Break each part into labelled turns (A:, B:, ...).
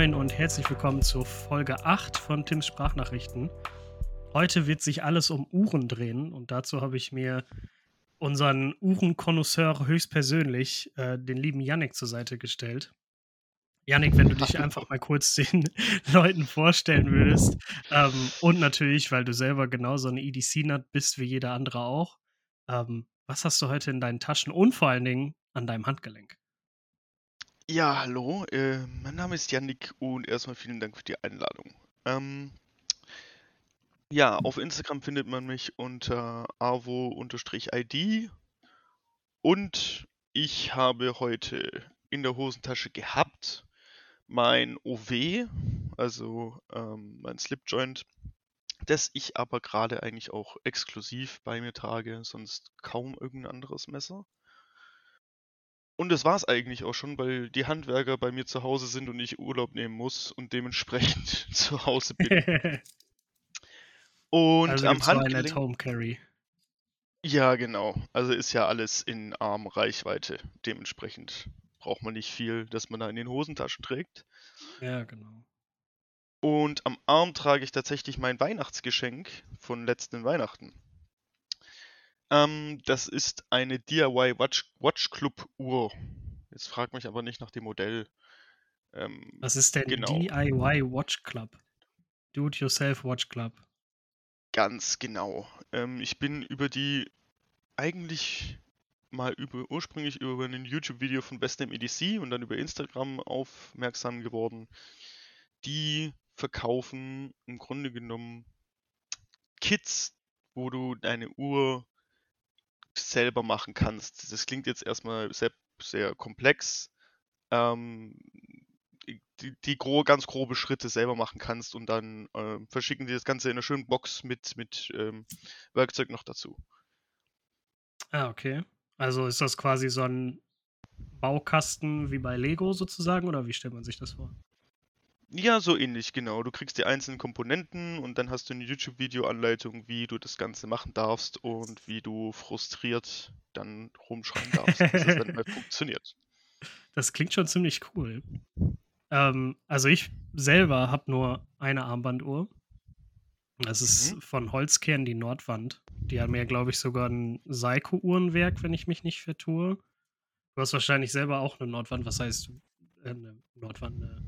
A: Moin und herzlich willkommen zur Folge 8 von Tims Sprachnachrichten. Heute wird sich alles um Uhren drehen und dazu habe ich mir unseren Uhrenkonnoisseur höchstpersönlich, äh, den lieben Yannick, zur Seite gestellt. Yannick, wenn du dich einfach mal kurz den Leuten vorstellen würdest. Ähm, und natürlich, weil du selber genauso eine EDC-Nut bist wie jeder andere auch. Ähm, was hast du heute in deinen Taschen und vor allen Dingen an deinem Handgelenk?
B: Ja, hallo, äh, mein Name ist Yannick und erstmal vielen Dank für die Einladung. Ähm, ja, auf Instagram findet man mich unter avo-id und ich habe heute in der Hosentasche gehabt mein OW, also ähm, mein Slipjoint, das ich aber gerade eigentlich auch exklusiv bei mir trage, sonst kaum irgendein anderes Messer. Und das war's eigentlich auch schon, weil die Handwerker bei mir zu Hause sind und ich Urlaub nehmen muss und dementsprechend zu Hause bin.
A: Und also am Handgelenk. Home Carry.
B: Ja, genau. Also ist ja alles in Armreichweite. Dementsprechend braucht man nicht viel, dass man da in den Hosentaschen trägt.
A: Ja, genau.
B: Und am Arm trage ich tatsächlich mein Weihnachtsgeschenk von letzten Weihnachten. Ähm, das ist eine DIY Watch, Watch Club Uhr. Jetzt frag mich aber nicht nach dem Modell.
A: Ähm, Was ist denn genau. DIY Watch Club? Do-it-yourself Watch Club.
B: Ganz genau. Ähm, ich bin über die eigentlich mal über, ursprünglich über ein YouTube-Video von Bestem EDC und dann über Instagram aufmerksam geworden. Die verkaufen im Grunde genommen Kits, wo du deine Uhr selber machen kannst. Das klingt jetzt erstmal sehr, sehr komplex. Ähm, die, die gro ganz grobe Schritte selber machen kannst und dann äh, verschicken die das Ganze in einer schönen Box mit, mit ähm, Werkzeug noch dazu.
A: Ah, okay. Also ist das quasi so ein Baukasten wie bei Lego sozusagen oder wie stellt man sich das vor?
B: Ja, so ähnlich, genau. Du kriegst die einzelnen Komponenten und dann hast du eine YouTube-Video-Anleitung, wie du das Ganze machen darfst und wie du frustriert dann rumschreien darfst, bis es dann mal funktioniert.
A: Das klingt schon ziemlich cool. Ähm, also ich selber habe nur eine Armbanduhr. Das ist mhm. von Holzkern die Nordwand. Die haben ja, glaube ich, sogar ein Seiko-Uhrenwerk, wenn ich mich nicht vertue. Du hast wahrscheinlich selber auch eine Nordwand. Was heißt äh, eine Nordwand? Eine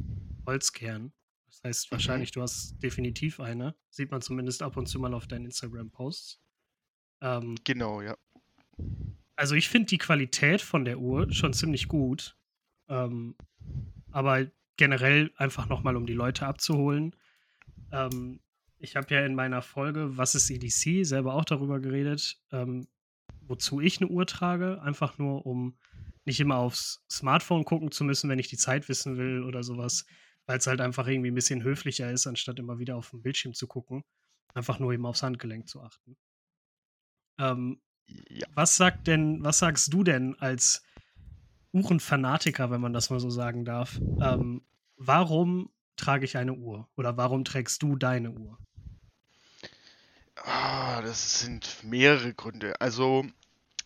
A: Holzkern. Das heißt mhm. wahrscheinlich, du hast definitiv eine. Sieht man zumindest ab und zu mal auf deinen Instagram-Posts.
B: Ähm, genau, ja.
A: Also ich finde die Qualität von der Uhr schon ziemlich gut. Ähm, aber generell einfach nochmal, um die Leute abzuholen. Ähm, ich habe ja in meiner Folge Was ist EDC selber auch darüber geredet, ähm, wozu ich eine Uhr trage. Einfach nur, um nicht immer aufs Smartphone gucken zu müssen, wenn ich die Zeit wissen will oder sowas weil es halt einfach irgendwie ein bisschen höflicher ist, anstatt immer wieder auf den Bildschirm zu gucken. Einfach nur eben aufs Handgelenk zu achten. Ähm, ja. Was sagt denn, was sagst du denn als Uhrenfanatiker, wenn man das mal so sagen darf? Ähm, warum trage ich eine Uhr? Oder warum trägst du deine Uhr?
B: Ah, das sind mehrere Gründe. Also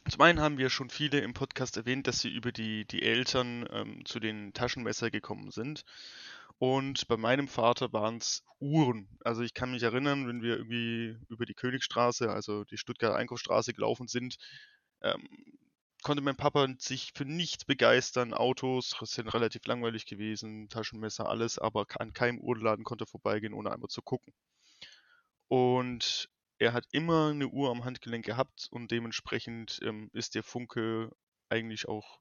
B: zum einen haben wir schon viele im Podcast erwähnt, dass sie über die, die Eltern ähm, zu den Taschenmesser gekommen sind. Und bei meinem Vater waren es Uhren. Also ich kann mich erinnern, wenn wir irgendwie über die Königstraße, also die Stuttgarter Einkaufsstraße gelaufen sind, ähm, konnte mein Papa sich für nichts begeistern. Autos sind relativ langweilig gewesen, Taschenmesser, alles, aber an keinem Uhrladen konnte er vorbeigehen, ohne einmal zu gucken. Und er hat immer eine Uhr am Handgelenk gehabt und dementsprechend ähm, ist der Funke eigentlich auch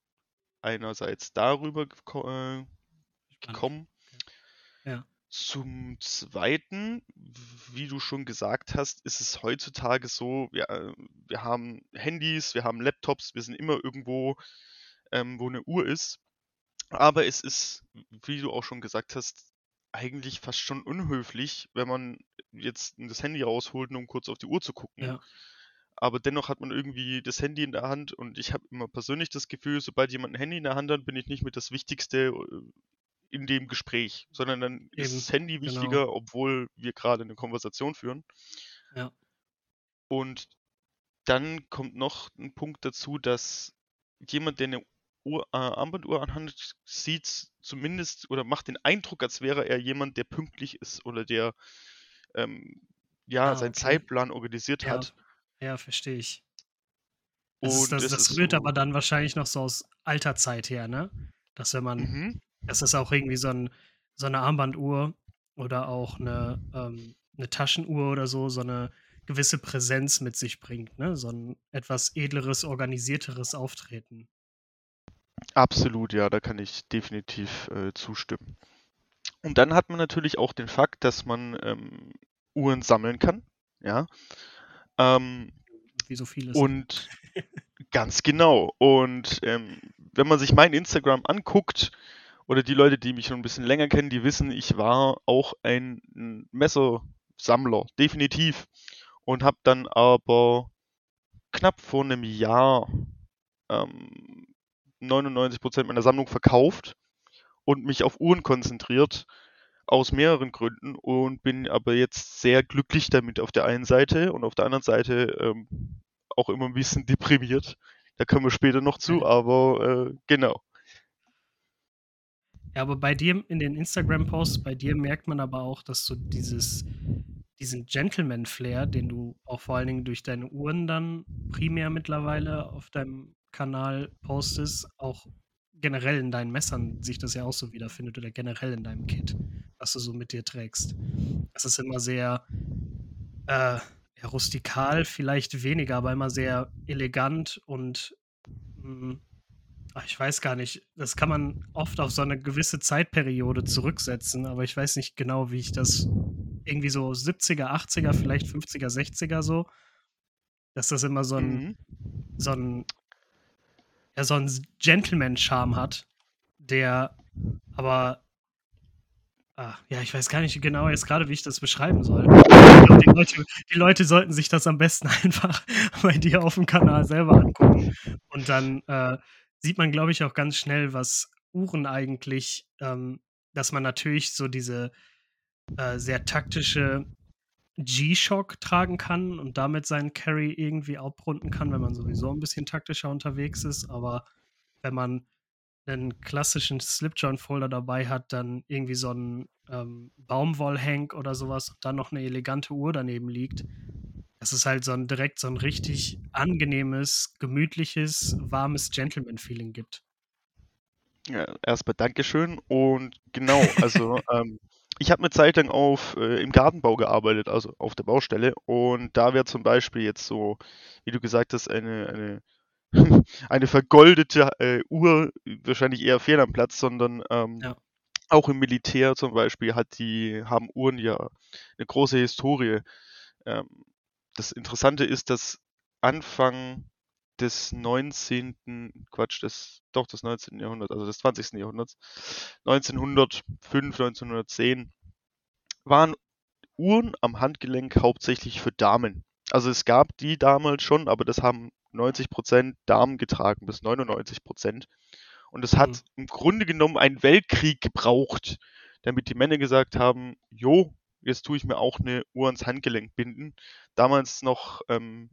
B: einerseits darüber äh, gekommen. Zum Zweiten, wie du schon gesagt hast, ist es heutzutage so, wir, äh, wir haben Handys, wir haben Laptops, wir sind immer irgendwo, ähm, wo eine Uhr ist. Aber es ist, wie du auch schon gesagt hast, eigentlich fast schon unhöflich, wenn man jetzt das Handy rausholt, um kurz auf die Uhr zu gucken.
A: Ja.
B: Aber dennoch hat man irgendwie das Handy in der Hand und ich habe immer persönlich das Gefühl, sobald jemand ein Handy in der Hand hat, bin ich nicht mit das Wichtigste äh, in dem Gespräch, sondern dann Eben, ist das Handy genau. wichtiger, genau. obwohl wir gerade eine Konversation führen.
A: Ja.
B: Und dann kommt noch ein Punkt dazu, dass jemand, der eine Uhr, äh, Armbanduhr anhat, sieht zumindest oder macht den Eindruck, als wäre er jemand, der pünktlich ist oder der ähm, ja
A: Ah,
B: seinen
A: okay.
B: Zeitplan organisiert
A: Ja,
B: hat.
A: ja, verstehe ich. Das
B: Und
A: das das
B: ist
A: rührt
B: so.
A: aber dann wahrscheinlich noch so aus alter Zeit her, ne? Dass wenn man
B: Mhm.
A: Dass das auch irgendwie so 'n so 'ne Armbanduhr oder auch 'ne ähm, 'ne Taschenuhr oder so, so 'ne gewisse Präsenz mit sich bringt, ne? So 'n etwas edleres, organisierteres Auftreten.
B: Absolut, ja, da kann ich definitiv, äh, zustimmen. Und dann hat man natürlich auch den Fakt, dass man, ähm, Uhren sammeln kann, ja. Ähm
A: Wie so vieles.
B: und ganz genau. Und, ähm, wenn man sich mein Instagram anguckt oder die Leute, die mich schon 'n bisschen länger kennen, die wissen, ich war auch ein Messersammler, definitiv. Und habe dann aber knapp vor 'nem Jahr, ähm, 99% meiner Sammlung verkauft und mich auf Uhren konzentriert, aus mehreren Gründen und bin aber jetzt sehr glücklich damit auf der einen Seite und auf der anderen Seite, ähm, auch immer 'n bisschen deprimiert. Da kommen wir später noch zu, aber, äh, genau.
A: Ja, aber bei dir in den Instagram-Posts bei dir merkt man aber auch, dass du dieses diesen Gentleman-Flair, den du auch vor allen Dingen durch deine Uhren dann primär mittlerweile auf deinem Kanal postest, auch generell in deinen Messern sich das ja auch so wiederfindet oder generell in deinem Kit, was du so mit dir trägst. Es ist immer sehr, äh, ja, rustikal vielleicht weniger, aber immer sehr elegant und, hm ach, ich weiß gar nicht, das kann man oft auf so 'ne gewisse Zeitperiode zurücksetzen, aber ich weiß nicht genau, wie ich das irgendwie so 70er, 80er, vielleicht 50er, 60er so dass das immer so 'n
B: Mhm.
A: so 'n ja, so 'n s Gentleman-Charme hat, der aber ah, ja, ich weiß gar nicht genau jetzt grade, wie ich das beschreiben soll. Die Leute die Leute sollten sich das am besten einfach bei dir aufm Kanal selber angucken. Und dann, äh, sieht man, glaube ich, auch ganz schnell, was Uhren eigentlich ähm, dass man natürlich so diese, äh, sehr taktische G-Shock tragen kann und damit seinen Carry irgendwie abrunden kann, wenn man sowieso 'n bisschen taktischer unterwegs ist. Aber wenn man 'nen klassischen Slip-Joint-Folder dabei hat, dann irgendwie so 'n, ähm, Baumwoll-Hank oder so was und dann noch 'ne elegante Uhr daneben liegt, das ist halt so 'n direkt so 'n richtig angenehmes, gemütliches, warmes Gentleman-Feeling gibt.
B: Ja, erst mal Dankeschön und genau, also, ähm, ich habe 'ne Zeit lang auf äh, im Gartenbau gearbeitet, also auf der Baustelle und da wäre zum Beispiel jetzt so, wie du gesagt hast, eine eine eine vergoldete, äh, Uhr wahrscheinlich eher fehl am Platz, sondern, ähm,
A: Ja.
B: auch im Militär zum Beispiel hat die haben Uhren ja 'ne große Historie. Ähm, das Interessante ist, dass Anfang des 19. Quatsch, des doch des 19. Jahrhunderts, also des 20. Jahrhunderts, 1905, 1910 waren Uhren am Handgelenk hauptsächlich für Damen. Also, es gab die damals schon, aber das haben 90% Damen getragen, bis 99% Und es
A: Mhm.
B: hat im Grunde genommen einen Weltkrieg gebraucht, damit die Männer gesagt haben: „Jo, jetzt tue ich mir auch 'ne Uhr ans Handgelenk binden.“ Damals noch, ähm,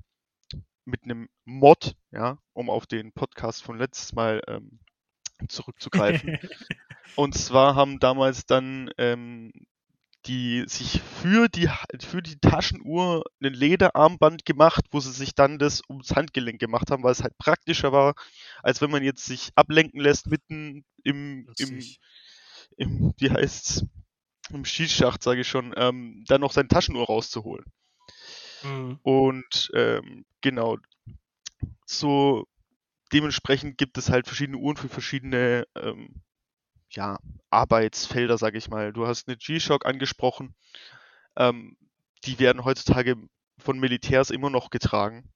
B: mit 'nem Mod, ja, um auf den Podcast von letztes Mal, ähm, zurückzugreifen. Und zwar haben damals dann, ähm, die sich für die für die Taschenuhr 'nen Lederarmband gemacht, wo sie sich dann das ums Handgelenk gemacht haben, weil's halt praktischer war, als wenn man jetzt sich ablenken lässt mitten im im im wie heißt's, im Schießschart, sage ich schon, ähm, dann noch seine Taschenuhr rauszuholen.
A: Mhm.
B: Und, ähm, genau. So dementsprechend gibt es halt verschiedene Uhren für verschiedene, ähm, ja, Arbeitsfelder, sage ich mal. Du hast 'ne G-Shock angesprochen. Ähm, die werden heutzutage von Militärs immer noch getragen,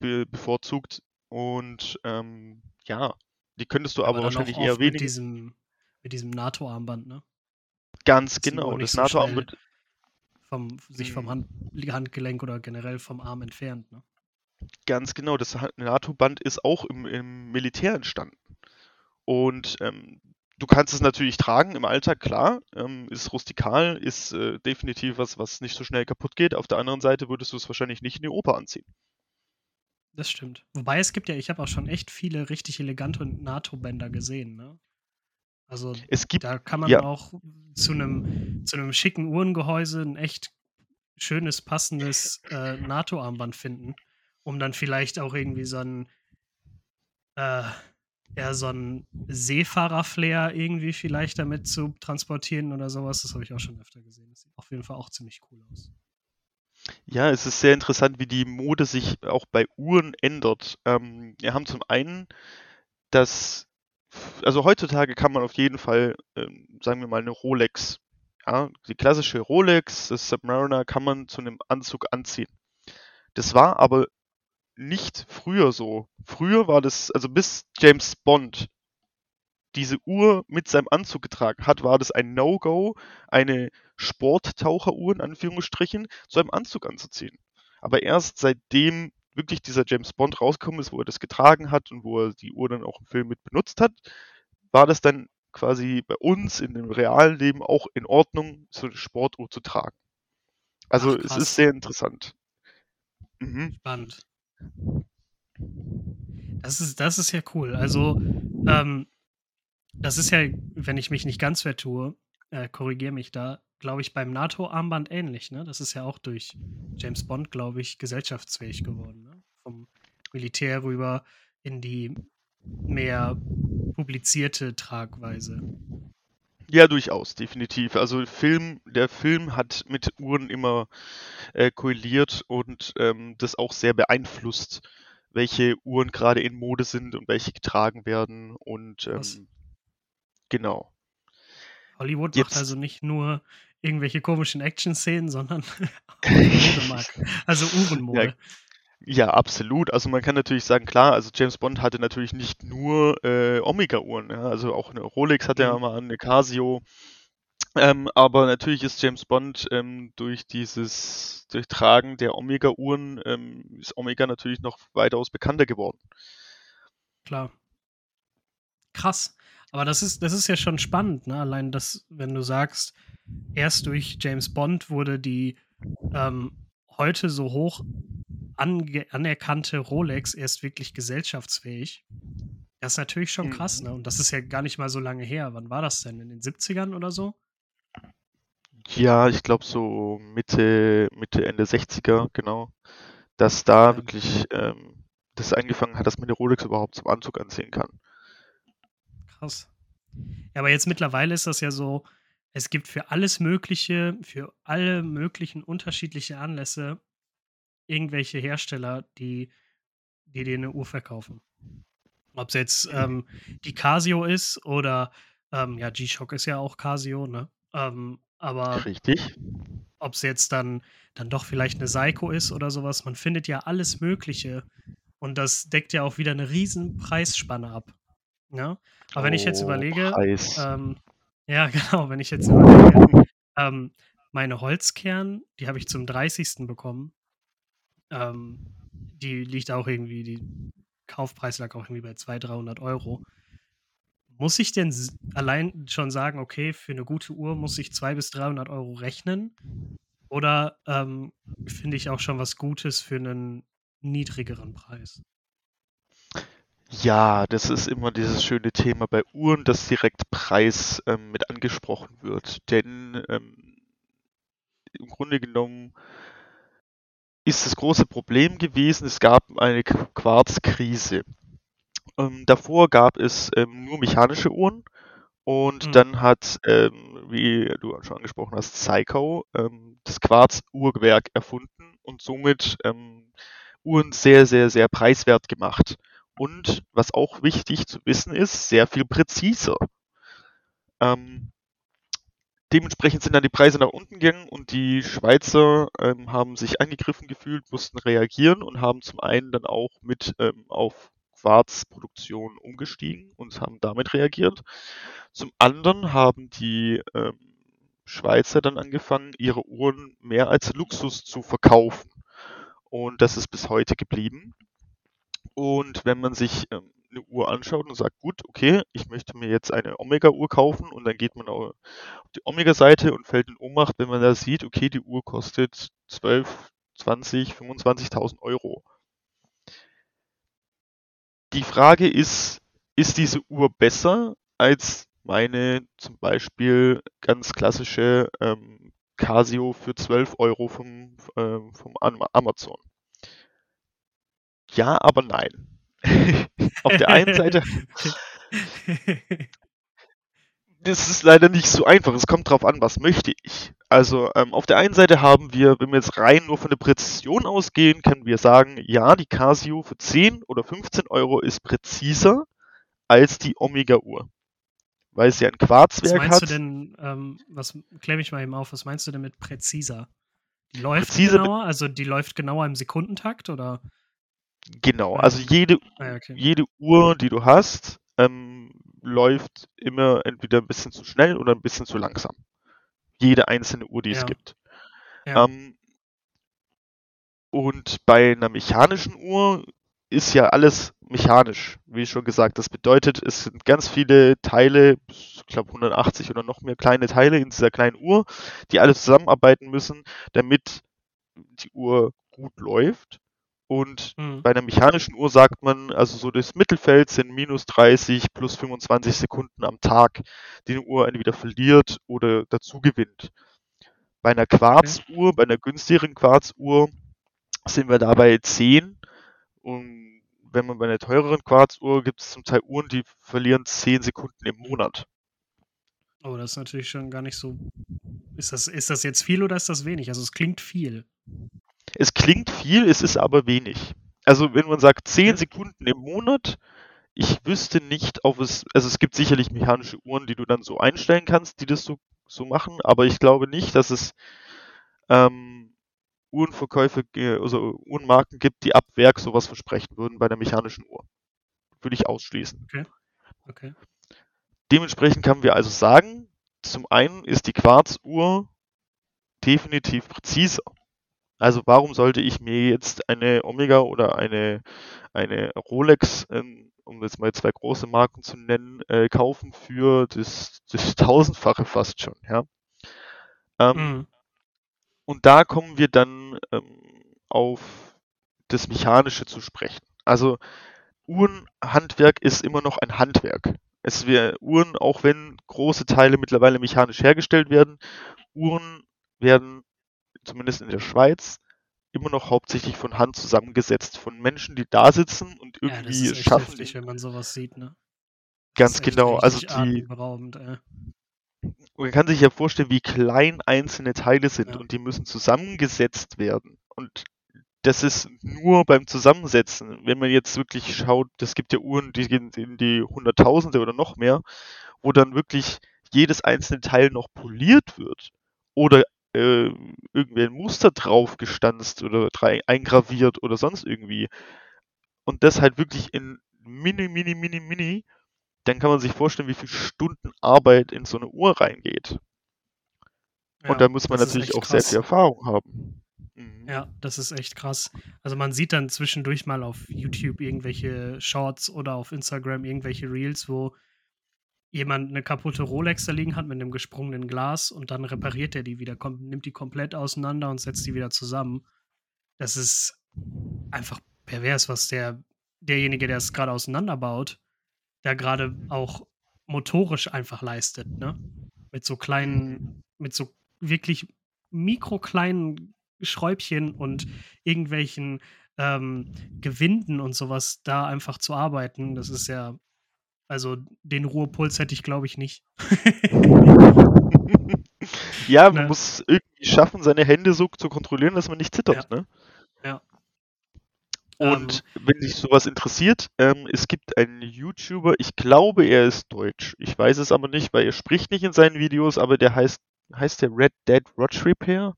B: be bevorzugt und, ähm, ja, die könntest du aber
A: Aber
B: wahrscheinlich eher
A: oft mit diesem mit diesem NATO-Armband, ne?
B: Ganz genau, das
A: so schnell
B: NATO-Armband
A: vom sich vom
B: Mhm.
A: Hand Handgelenk oder generell vom Arm entfernt, ne?
B: Ganz genau, das NATO-Band ist auch im im Militär entstanden. Und, ähm, du kannst es natürlich tragen im Alltag, klar, ähm, ist rustikal, ist, äh, definitiv was, was nicht so schnell kaputtgeht. Auf der anderen Seite würdest du es wahrscheinlich nicht in die Oper anziehen.
A: Das stimmt. Wobei es gibt ja, ich habe auch schon echt viele richtig elegante NATO-Bänder gesehen, ne? Also
B: Es gibt,
A: da kann man
B: ja,
A: auch zu einem zu 'nem schicken Uhrengehäuse ein echt schönes, passendes, äh, NATO-Armband finden, um dann vielleicht auch irgendwie so 'n äh, ja, so 'n Seefahrer-Flair irgendwie vielleicht damit zu transportieren oder sowas. Das habe ich auch schon öfter gesehen. Das sieht auf jeden Fall auch ziemlich cool aus.
B: ja, es ist sehr interessant, wie die Mode sich auch bei Uhren ändert. Ähm, wir haben zum einen das, also heutzutage kann man auf jeden Fall, ähm, sagen wir mal, eine Rolex, ja, die klassische Rolex, das Submariner kann man zu einem Anzug anziehen. Das war aber nicht früher so. Früher war das, also bis James Bond diese Uhr mit seinem Anzug getragen hat, war das ein No-Go, eine Sporttaucheruhr in Anführungsstrichen zu einem Anzug anzuziehen. Aber erst seitdem wirklich dieser James Bond rausgekommen ist, wo er das getragen hat und wo er die Uhr dann auch im Film mit benutzt hat, war das dann quasi bei uns in dem realen Leben auch in Ordnung, so eine Sportuhr zu tragen. Also
A: Ach,
B: es ist sehr interessant. Mhm.
A: Spannend. Das ist das ist ja cool. Also, ähm, das ist ja, wenn ich mich nicht ganz vertue, äh, korrigiere mich da, glaube ich, beim NATO-Armband ähnlich, ne? Das ist ja auch durch James Bond, glaube ich, gesellschaftsfähig geworden, ne? Vom Militär rüber in die mehr publizierte Tragweise.
B: Ja, durchaus, definitiv. Also Film, der Film hat mit Uhren immer äh, korreliert und ähm, das auch sehr beeinflusst, welche Uhren gerade in Mode sind und welche getragen werden. Und ähm, genau.
A: Hollywood macht
B: Jetzt,
A: also nicht nur irgendwelche komischen Action-Szenen, sondern. Also
B: ja,
A: Uhrenmode.
B: ja, absolut. Also man kann natürlich sagen, klar, also James Bond hatte natürlich nicht nur äh, Omega-Uhren, ja, also auch eine Rolex hatte er
A: Mhm.
B: mal eine Casio. Ähm, aber natürlich ist James Bond ähm, durch dieses Durchtragen der Omega-Uhren ähm, ist Omega natürlich noch weitaus bekannter geworden.
A: Klar. Krass. Aber das ist, das ist ja schon spannend, ne? Allein das, wenn du sagst, erst durch James Bond wurde die ähm, heute so hoch anerkannte Rolex erst wirklich gesellschaftsfähig. Das ist natürlich schon krass,
B: Mhm.
A: ne? Und das ist ja gar nicht mal so lange her. Wann war das denn? In den 70ern oder so?
B: Ja, ich glaube so Mitte, Mitte, Ende 60er, genau, dass da
A: Ja,
B: wirklich ähm, das angefangen hat, dass man eine Rolex überhaupt zum Anzug anziehen kann.
A: Krass. Ja, aber jetzt mittlerweile ist das ja so, es gibt für alles Mögliche, für alle möglichen unterschiedliche Anlässe irgendwelche Hersteller, die, die dir eine Uhr verkaufen. Ob es jetzt ähm, die Casio ist oder ähm, ja, G-Shock ist ja auch Casio, ne? Ähm, aber
B: Richtig.
A: ob es jetzt dann, dann doch vielleicht eine Seiko ist oder sowas, man findet ja alles Mögliche. Und das deckt ja auch wieder eine riesen Preisspanne ab. Ja? Aber wenn ich jetzt
B: Oh,
A: überlege, ähm, ja, genau, wenn ich jetzt überlege, ähm, meine Holzkern, die habe ich zum 30. bekommen. Ähm, die liegt auch irgendwie, die Kaufpreis lag auch irgendwie bei 200, 300 Euro. Muss ich denn allein schon sagen, okay, für eine gute Uhr muss ich 200 bis 300 Euro rechnen? Oder ähm, finde ich auch schon was Gutes für einen niedrigeren Preis?
B: Ja, das ist immer dieses schöne Thema bei Uhren, dass direkt Preis ähm, mit angesprochen wird. Denn ähm, im Grunde genommen ist das große Problem gewesen, es gab eine Qu- Quarzkrise. Ähm, davor gab es ähm, nur mechanische Uhren und
A: Mhm.
B: dann hat, ähm, wie du schon angesprochen hast, Seiko ähm, das Quarz-Uhrwerk erfunden und somit Uhren sehr, sehr, sehr preiswert gemacht. Und was auch wichtig zu wissen ist, sehr viel präziser. Ähm, dementsprechend sind dann die Preise nach unten gegangen und die Schweizer ähm, haben sich angegriffen gefühlt, mussten reagieren und haben zum einen dann auch mit ähm, auf Quarzproduktion umgestiegen und haben damit reagiert. Zum anderen haben die ähm, Schweizer dann angefangen, ihre Uhren mehr als Luxus zu verkaufen. Und das ist bis heute geblieben. Und wenn man sich ähm, eine Uhr anschaut und sagt, gut, okay, ich möchte mir jetzt eine Omega-Uhr kaufen und dann geht man auf die Omega-Seite und fällt in Ohnmacht, wenn man da sieht, okay, die Uhr kostet 12, 20, 25.000 Euro. die Frage ist, ist diese Uhr besser als meine zum Beispiel ganz klassische ähm, Casio für 12 Euro vom, äh, vom Amazon? Ja, aber nein. Auf der einen Seite das ist leider nicht so einfach. Es kommt drauf an, was möchte ich. Also ähm, auf der einen Seite haben wir, wenn wir jetzt rein nur von der Präzision ausgehen, können wir sagen, ja, die Casio für 10 oder 15 Euro ist präziser als die Omega-Uhr. Weil sie ein Quarzwerk hat.
A: Was meinst hat. du denn, ähm, was klär mich mal eben auf, was meinst du denn mit präziser? Die läuft
B: präziser
A: genauer, also die läuft genauer im Sekundentakt oder?
B: Genau, also jede, ah, okay. jede Uhr, die du hast, ähm, läuft immer entweder ein bisschen zu schnell oder ein bisschen zu langsam. Jede einzelne Uhr, die ja. es gibt. Ja. Ähm, und bei einer mechanischen Uhr ist ja alles mechanisch, wie schon gesagt. Das bedeutet, es sind ganz viele Teile, ich glaube 180 oder noch mehr kleine Teile in dieser kleinen Uhr, die alle zusammenarbeiten müssen, damit die Uhr gut läuft. Und mhm. bei einer mechanischen Uhr sagt man, also so das Mittelfeld sind minus 30 plus 25 Sekunden am Tag, die eine Uhr entweder verliert oder dazu gewinnt. Bei einer Quarzuhr, okay. bei einer günstigeren Quarzuhr sind wir dabei 10. Und wenn man bei einer teureren Quarzuhr gibt es zum Teil Uhren, die verlieren 10 Sekunden im Monat.
A: Oh, das ist natürlich schon gar nicht so. Ist das, ist das jetzt viel oder ist das wenig? Also es klingt viel.
B: Es klingt viel, es ist aber wenig. Also wenn man sagt 10 Sekunden im Monat, ich wüsste nicht, ob es, also es gibt sicherlich mechanische Uhren, die du dann so einstellen kannst, die das so, so machen, aber ich glaube nicht, dass es ähm, Uhrenverkäufe, also Uhrenmarken gibt, die ab Werk sowas versprechen würden bei der mechanischen Uhr. Würde ich ausschließen.
A: Okay. okay.
B: Dementsprechend können wir also sagen, zum einen ist die Quarzuhr definitiv präziser. Also warum sollte ich mir jetzt eine Omega oder eine, eine Rolex, ähm, um jetzt mal zwei große Marken zu nennen, äh, kaufen für das, das tausendfache fast schon, ja. Ähm, mhm. Und da kommen wir dann ähm, auf das Mechanische zu sprechen. Also Uhrenhandwerk ist immer noch ein Handwerk. Es wäre Uhren, auch wenn große Teile mittlerweile mechanisch hergestellt werden, Uhren werden zumindest in der Schweiz, immer noch hauptsächlich von Hand zusammengesetzt. Von Menschen, die da sitzen und irgendwie ja, das ist schaffen.
A: Heftig, wenn man sowas sieht, ne?
B: Ganz genau. Also die. Man kann sich ja vorstellen, wie klein einzelne Teile sind ja. und die müssen zusammengesetzt werden. Und das ist nur beim Zusammensetzen. Wenn man jetzt wirklich schaut, es gibt ja Uhren, die gehen in die Hunderttausende oder noch mehr, wo dann wirklich jedes einzelne Teil noch poliert wird oder äh, irgendwie ein Muster drauf gestanzt oder eingraviert oder sonst irgendwie. Und das halt wirklich in mini, mini, mini, mini, dann kann man sich vorstellen, wie viele Stunden Arbeit in so eine Uhr reingeht. Ja, und da muss man natürlich auch krass. sehr viel Erfahrung haben.
A: Mhm. Ja, das ist echt krass. Also man sieht dann zwischendurch mal auf YouTube irgendwelche Shorts oder auf Instagram irgendwelche Reels, wo jemand eine kaputte Rolex da liegen hat mit einem gesprungenen Glas und dann repariert er die wieder, kommt, nimmt die komplett auseinander und setzt die wieder zusammen. Das ist einfach pervers, was der, derjenige, der es gerade auseinanderbaut, da gerade auch motorisch einfach leistet, ne? Mit so kleinen, mit so wirklich mikrokleinen Schräubchen und irgendwelchen ähm, Gewinden und sowas da einfach zu arbeiten, das ist ja also den Ruhepuls hätte ich, glaube ich, nicht.
B: ja, man ne? muss irgendwie schaffen, seine Hände so zu kontrollieren, dass man nicht zittert,
A: ja.
B: ne?
A: Ja.
B: Und ähm, wenn dich sowas interessiert, ähm, es gibt einen YouTuber, ich glaube, er ist deutsch. Ich weiß es aber nicht, weil er spricht nicht in seinen Videos, aber der heißt, heißt der Red Dead Watch Repair?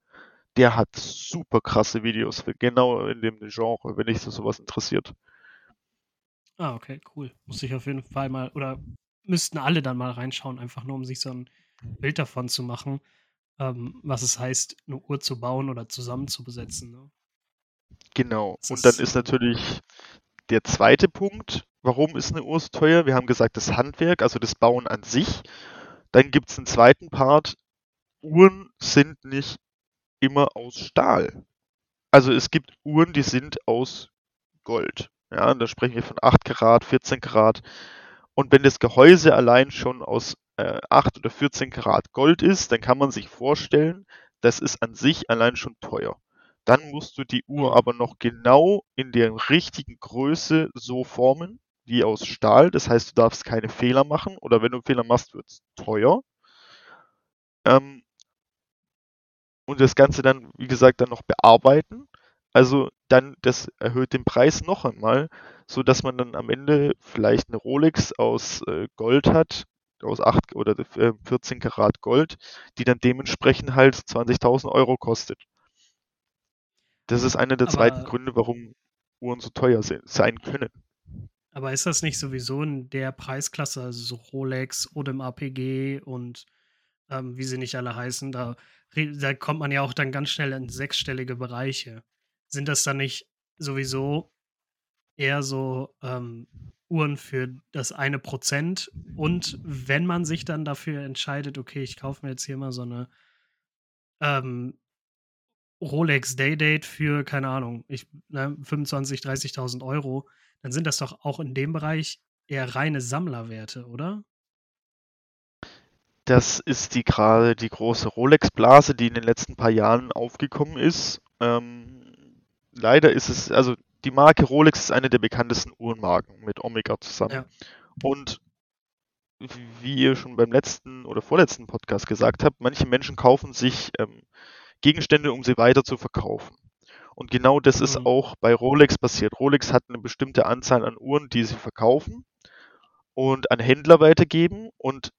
B: Der hat super krasse Videos, genau in dem Genre, wenn dich sowas interessiert.
A: Ah, okay, cool. Muss ich auf jeden Fall mal, oder müssten alle dann mal reinschauen, einfach nur um sich so ein Bild davon zu machen, ähm, was es heißt, eine Uhr zu bauen oder zusammenzubesetzen. Ne?
B: Genau. Das Und dann ist natürlich der zweite Punkt, warum ist eine Uhr so teuer? Wir haben gesagt, das Handwerk, also das Bauen an sich. Dann gibt es einen zweiten Part, Uhren sind nicht immer aus Stahl. Also es gibt Uhren, die sind aus Gold. Ja, da sprechen wir von 8 Karat, 14 Karat. Und wenn das Gehäuse allein schon aus äh, 8 oder 14 Karat Gold ist, dann kann man sich vorstellen, das ist an sich allein schon teuer. Dann musst du die Uhr aber noch genau in der richtigen Größe so formen, wie aus Stahl. Das heißt, du darfst keine Fehler machen oder wenn du Fehler machst, wird es teuer. Ähm, und das Ganze dann, wie gesagt, dann noch bearbeiten. Also dann, das erhöht den Preis noch einmal, so dass man dann am Ende vielleicht eine Rolex aus äh, Gold hat, aus 8 oder äh, 14 Karat Gold, die dann dementsprechend halt 20.000 Euro kostet. Das ist einer der zweiten
A: Aber,
B: Gründe, warum Uhren so teuer se sein können.
A: aber ist das nicht sowieso in der Preisklasse, also so Rolex, Audem APG und ähm, wie sie nicht alle heißen, da, da kommt man ja auch dann ganz schnell in sechsstellige Bereiche. Sind das dann nicht sowieso eher so ähm, Uhren für das eine Prozent? Und wenn man sich dann dafür entscheidet, okay, ich kaufe mir jetzt hier mal so eine ähm, Rolex Day-Date für, keine Ahnung, ich, ne, 25.000, 30.000 Euro, dann sind das doch auch in dem Bereich eher reine Sammlerwerte, oder?
B: Das ist die gerade die große Rolex-Blase, die in den letzten paar Jahren aufgekommen ist. Ähm, leider ist es, also die Marke Rolex ist eine der bekanntesten Uhrenmarken mit Omega zusammen.
A: Ja.
B: Und wie ihr schon beim letzten oder vorletzten Podcast gesagt habt, manche Menschen kaufen sich ähm, Gegenstände, um sie weiter zu verkaufen. Und genau das ist
A: Mhm.
B: auch bei Rolex passiert. Rolex hat eine bestimmte Anzahl an Uhren, die sie verkaufen und an Händler weitergeben und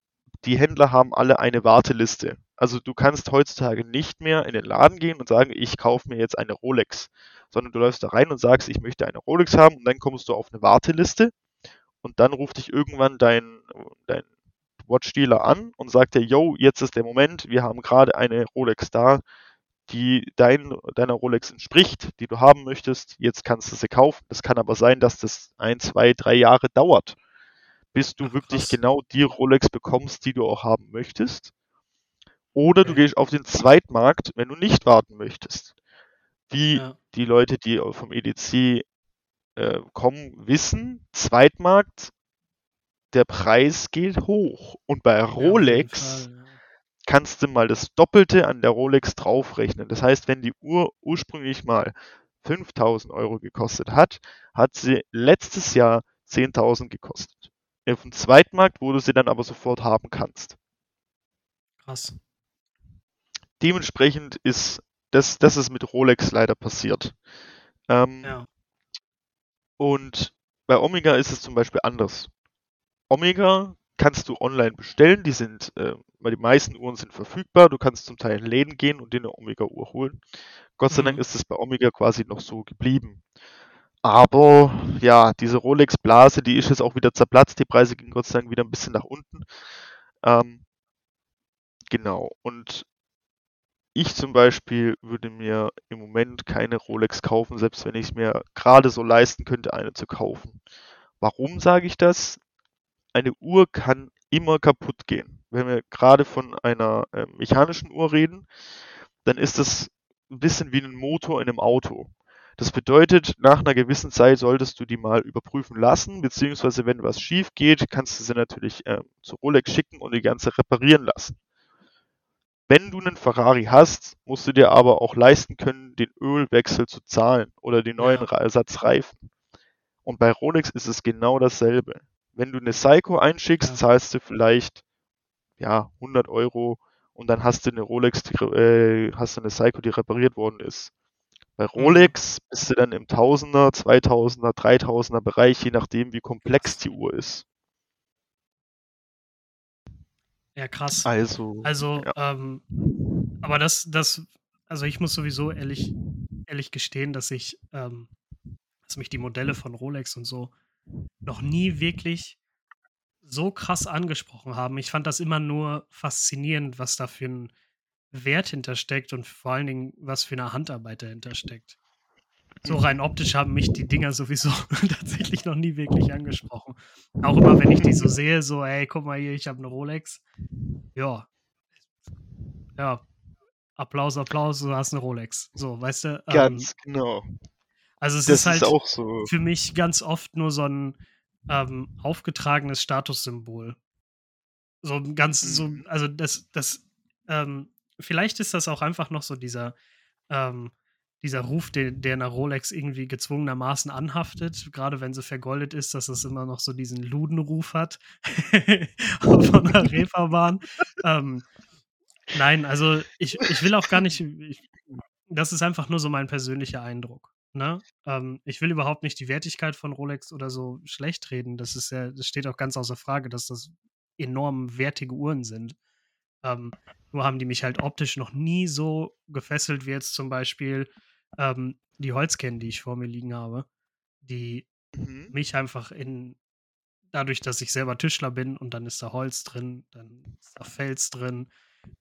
B: die Händler haben alle eine Warteliste. Also du kannst heutzutage nicht mehr in den Laden gehen und sagen, ich kaufe mir jetzt eine Rolex, sondern du läufst da rein und sagst, ich möchte eine Rolex haben und dann kommst du auf eine Warteliste und dann ruft dich irgendwann dein, dein Watch-Dealer an und sagt dir, yo, jetzt ist der Moment, wir haben gerade eine Rolex da, die dein, deiner Rolex entspricht, die du haben möchtest, jetzt kannst du sie kaufen. Das kann aber sein, dass das ein, zwei, drei Jahre dauert, bis du
A: Ach,
B: wirklich genau die Rolex bekommst, die du auch haben möchtest. Oder du gehst auf den Zweitmarkt, wenn du nicht warten möchtest. Wie
A: Ja.
B: die Leute, die vom EDC äh, kommen, wissen, Zweitmarkt, der Preis geht hoch. Und bei Rolex.
A: Ja.
B: kannst du mal das Doppelte an der Rolex draufrechnen. Das heißt, wenn die Uhr ursprünglich mal 5000 Euro gekostet hat, hat sie letztes Jahr 10.000 gekostet. Auf dem Zweitmarkt, wo du sie dann aber sofort haben kannst.
A: Krass.
B: Dementsprechend ist das, das ist mit Rolex leider passiert. Ähm,
A: Ja.
B: Und bei Omega ist es zum Beispiel anders. Omega kannst du online bestellen, die sind, äh, weil die meisten Uhren sind verfügbar, du kannst zum Teil in Läden gehen und dir eine Omega-Uhr holen. Gott sei Dank
A: Mhm.
B: ist es bei Omega quasi noch so geblieben. Aber ja, diese Rolex-Blase, die ist jetzt auch wieder zerplatzt, die Preise gingen Gott sei Dank wieder ein bisschen nach unten. Ähm, genau, und ich zum Beispiel würde mir im Moment keine Rolex kaufen, selbst wenn ich es mir gerade so leisten könnte, eine zu kaufen. Warum sage ich das? Eine Uhr kann immer kaputt gehen. Wenn wir gerade von einer äh, mechanischen Uhr reden, dann ist das ein bisschen wie ein Motor in einem Auto. Das bedeutet, nach einer gewissen Zeit solltest du die mal überprüfen lassen, beziehungsweise wenn was schief geht, kannst du sie natürlich äh, zu Rolex schicken und die ganze reparieren lassen. Wenn du einen Ferrari hast, musst du dir aber auch leisten können, den Ölwechsel zu zahlen oder die neuen
A: Ja.
B: Ersatzreifen. Und bei Rolex ist es genau dasselbe. Wenn du eine Seiko einschickst,
A: Ja.
B: zahlst du vielleicht ja 100 Euro und dann hast du eine Rolex, die, äh, hast du eine Seiko, die repariert worden ist. Bei
A: Mhm.
B: Rolex bist du dann im Tausender, 2000er, 3000er Bereich, je nachdem, wie komplex die Uhr ist.
A: Ja, krass.
B: Also,
A: Also,
B: ja.
A: ähm, aber das, das, also ich muss sowieso ehrlich, ehrlich gestehen, dass ich, ähm, dass mich die Modelle von Rolex und so noch nie wirklich so krass angesprochen haben. Ich fand das immer nur faszinierend, was da für ein Wert hintersteckt und vor allen Dingen, was für eine Handarbeit dahinter steckt. So rein optisch haben mich die Dinger sowieso tatsächlich noch nie wirklich angesprochen. Auch immer, wenn ich die so sehe, so, ey, guck mal hier, ich habe eine Rolex. Ja. Ja. Applaus, Applaus, du hast eine Rolex. So, weißt du? Ähm,
B: Ganz genau.
A: Also es
B: Das
A: ist halt
B: ist auch so.
A: für mich ganz oft nur so ein ähm, aufgetragenes Statussymbol. So ein ganz, so,
B: Mhm.
A: also das, das, ähm, vielleicht ist das auch einfach noch so dieser, ähm, dieser Ruf, der, der einer Rolex irgendwie gezwungenermaßen anhaftet, gerade wenn sie vergoldet ist, dass es immer noch so diesen Ludenruf hat von der Reeperbahn. ähm, nein, also ich, ich will auch gar nicht, ich, das ist einfach nur so mein persönlicher Eindruck. Ne? Ähm, ich will überhaupt nicht die Wertigkeit von Rolex oder so schlecht reden. Das ist ja, das steht auch ganz außer Frage, dass das enorm wertige Uhren sind. Ähm, nur haben die mich halt optisch noch nie so gefesselt wie jetzt zum Beispiel ähm, die Holzkennen, die ich vor mir liegen habe, die
B: Mhm.
A: mich einfach in, dadurch, dass ich selber Tischler bin und dann ist da Holz drin, dann ist da Fels drin,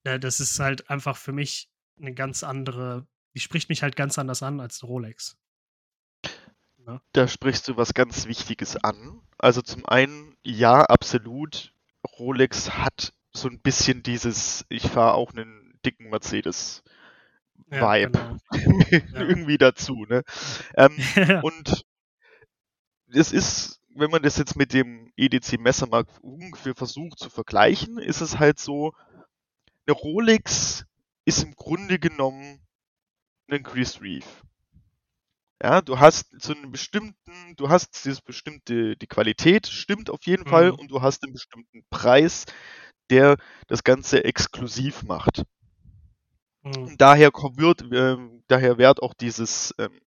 A: äh, das ist halt einfach für mich eine ganz andere, die spricht mich halt ganz anders an als eine Rolex. Ne?
B: Da sprichst du was ganz Wichtiges an. Also zum einen, ja, absolut. Rolex hat so ein bisschen dieses, ich fahre auch einen dicken Mercedes Vibe
A: genau.
B: Irgendwie dazu, ne? Ähm, und es ist, wenn man das jetzt mit dem EDC Messermarkt ungefähr versucht zu vergleichen, ist es halt so, eine Rolex ist im Grunde genommen ein Chris Reeve. Ja, du hast so einen bestimmten, du hast dieses bestimmte, die Qualität stimmt auf jeden Fall
A: Mhm.
B: und du hast einen bestimmten Preis, der das Ganze exklusiv macht.
A: Mhm.
B: Und daher kommt, wird, ähm, daher wert auch dieses, ähm,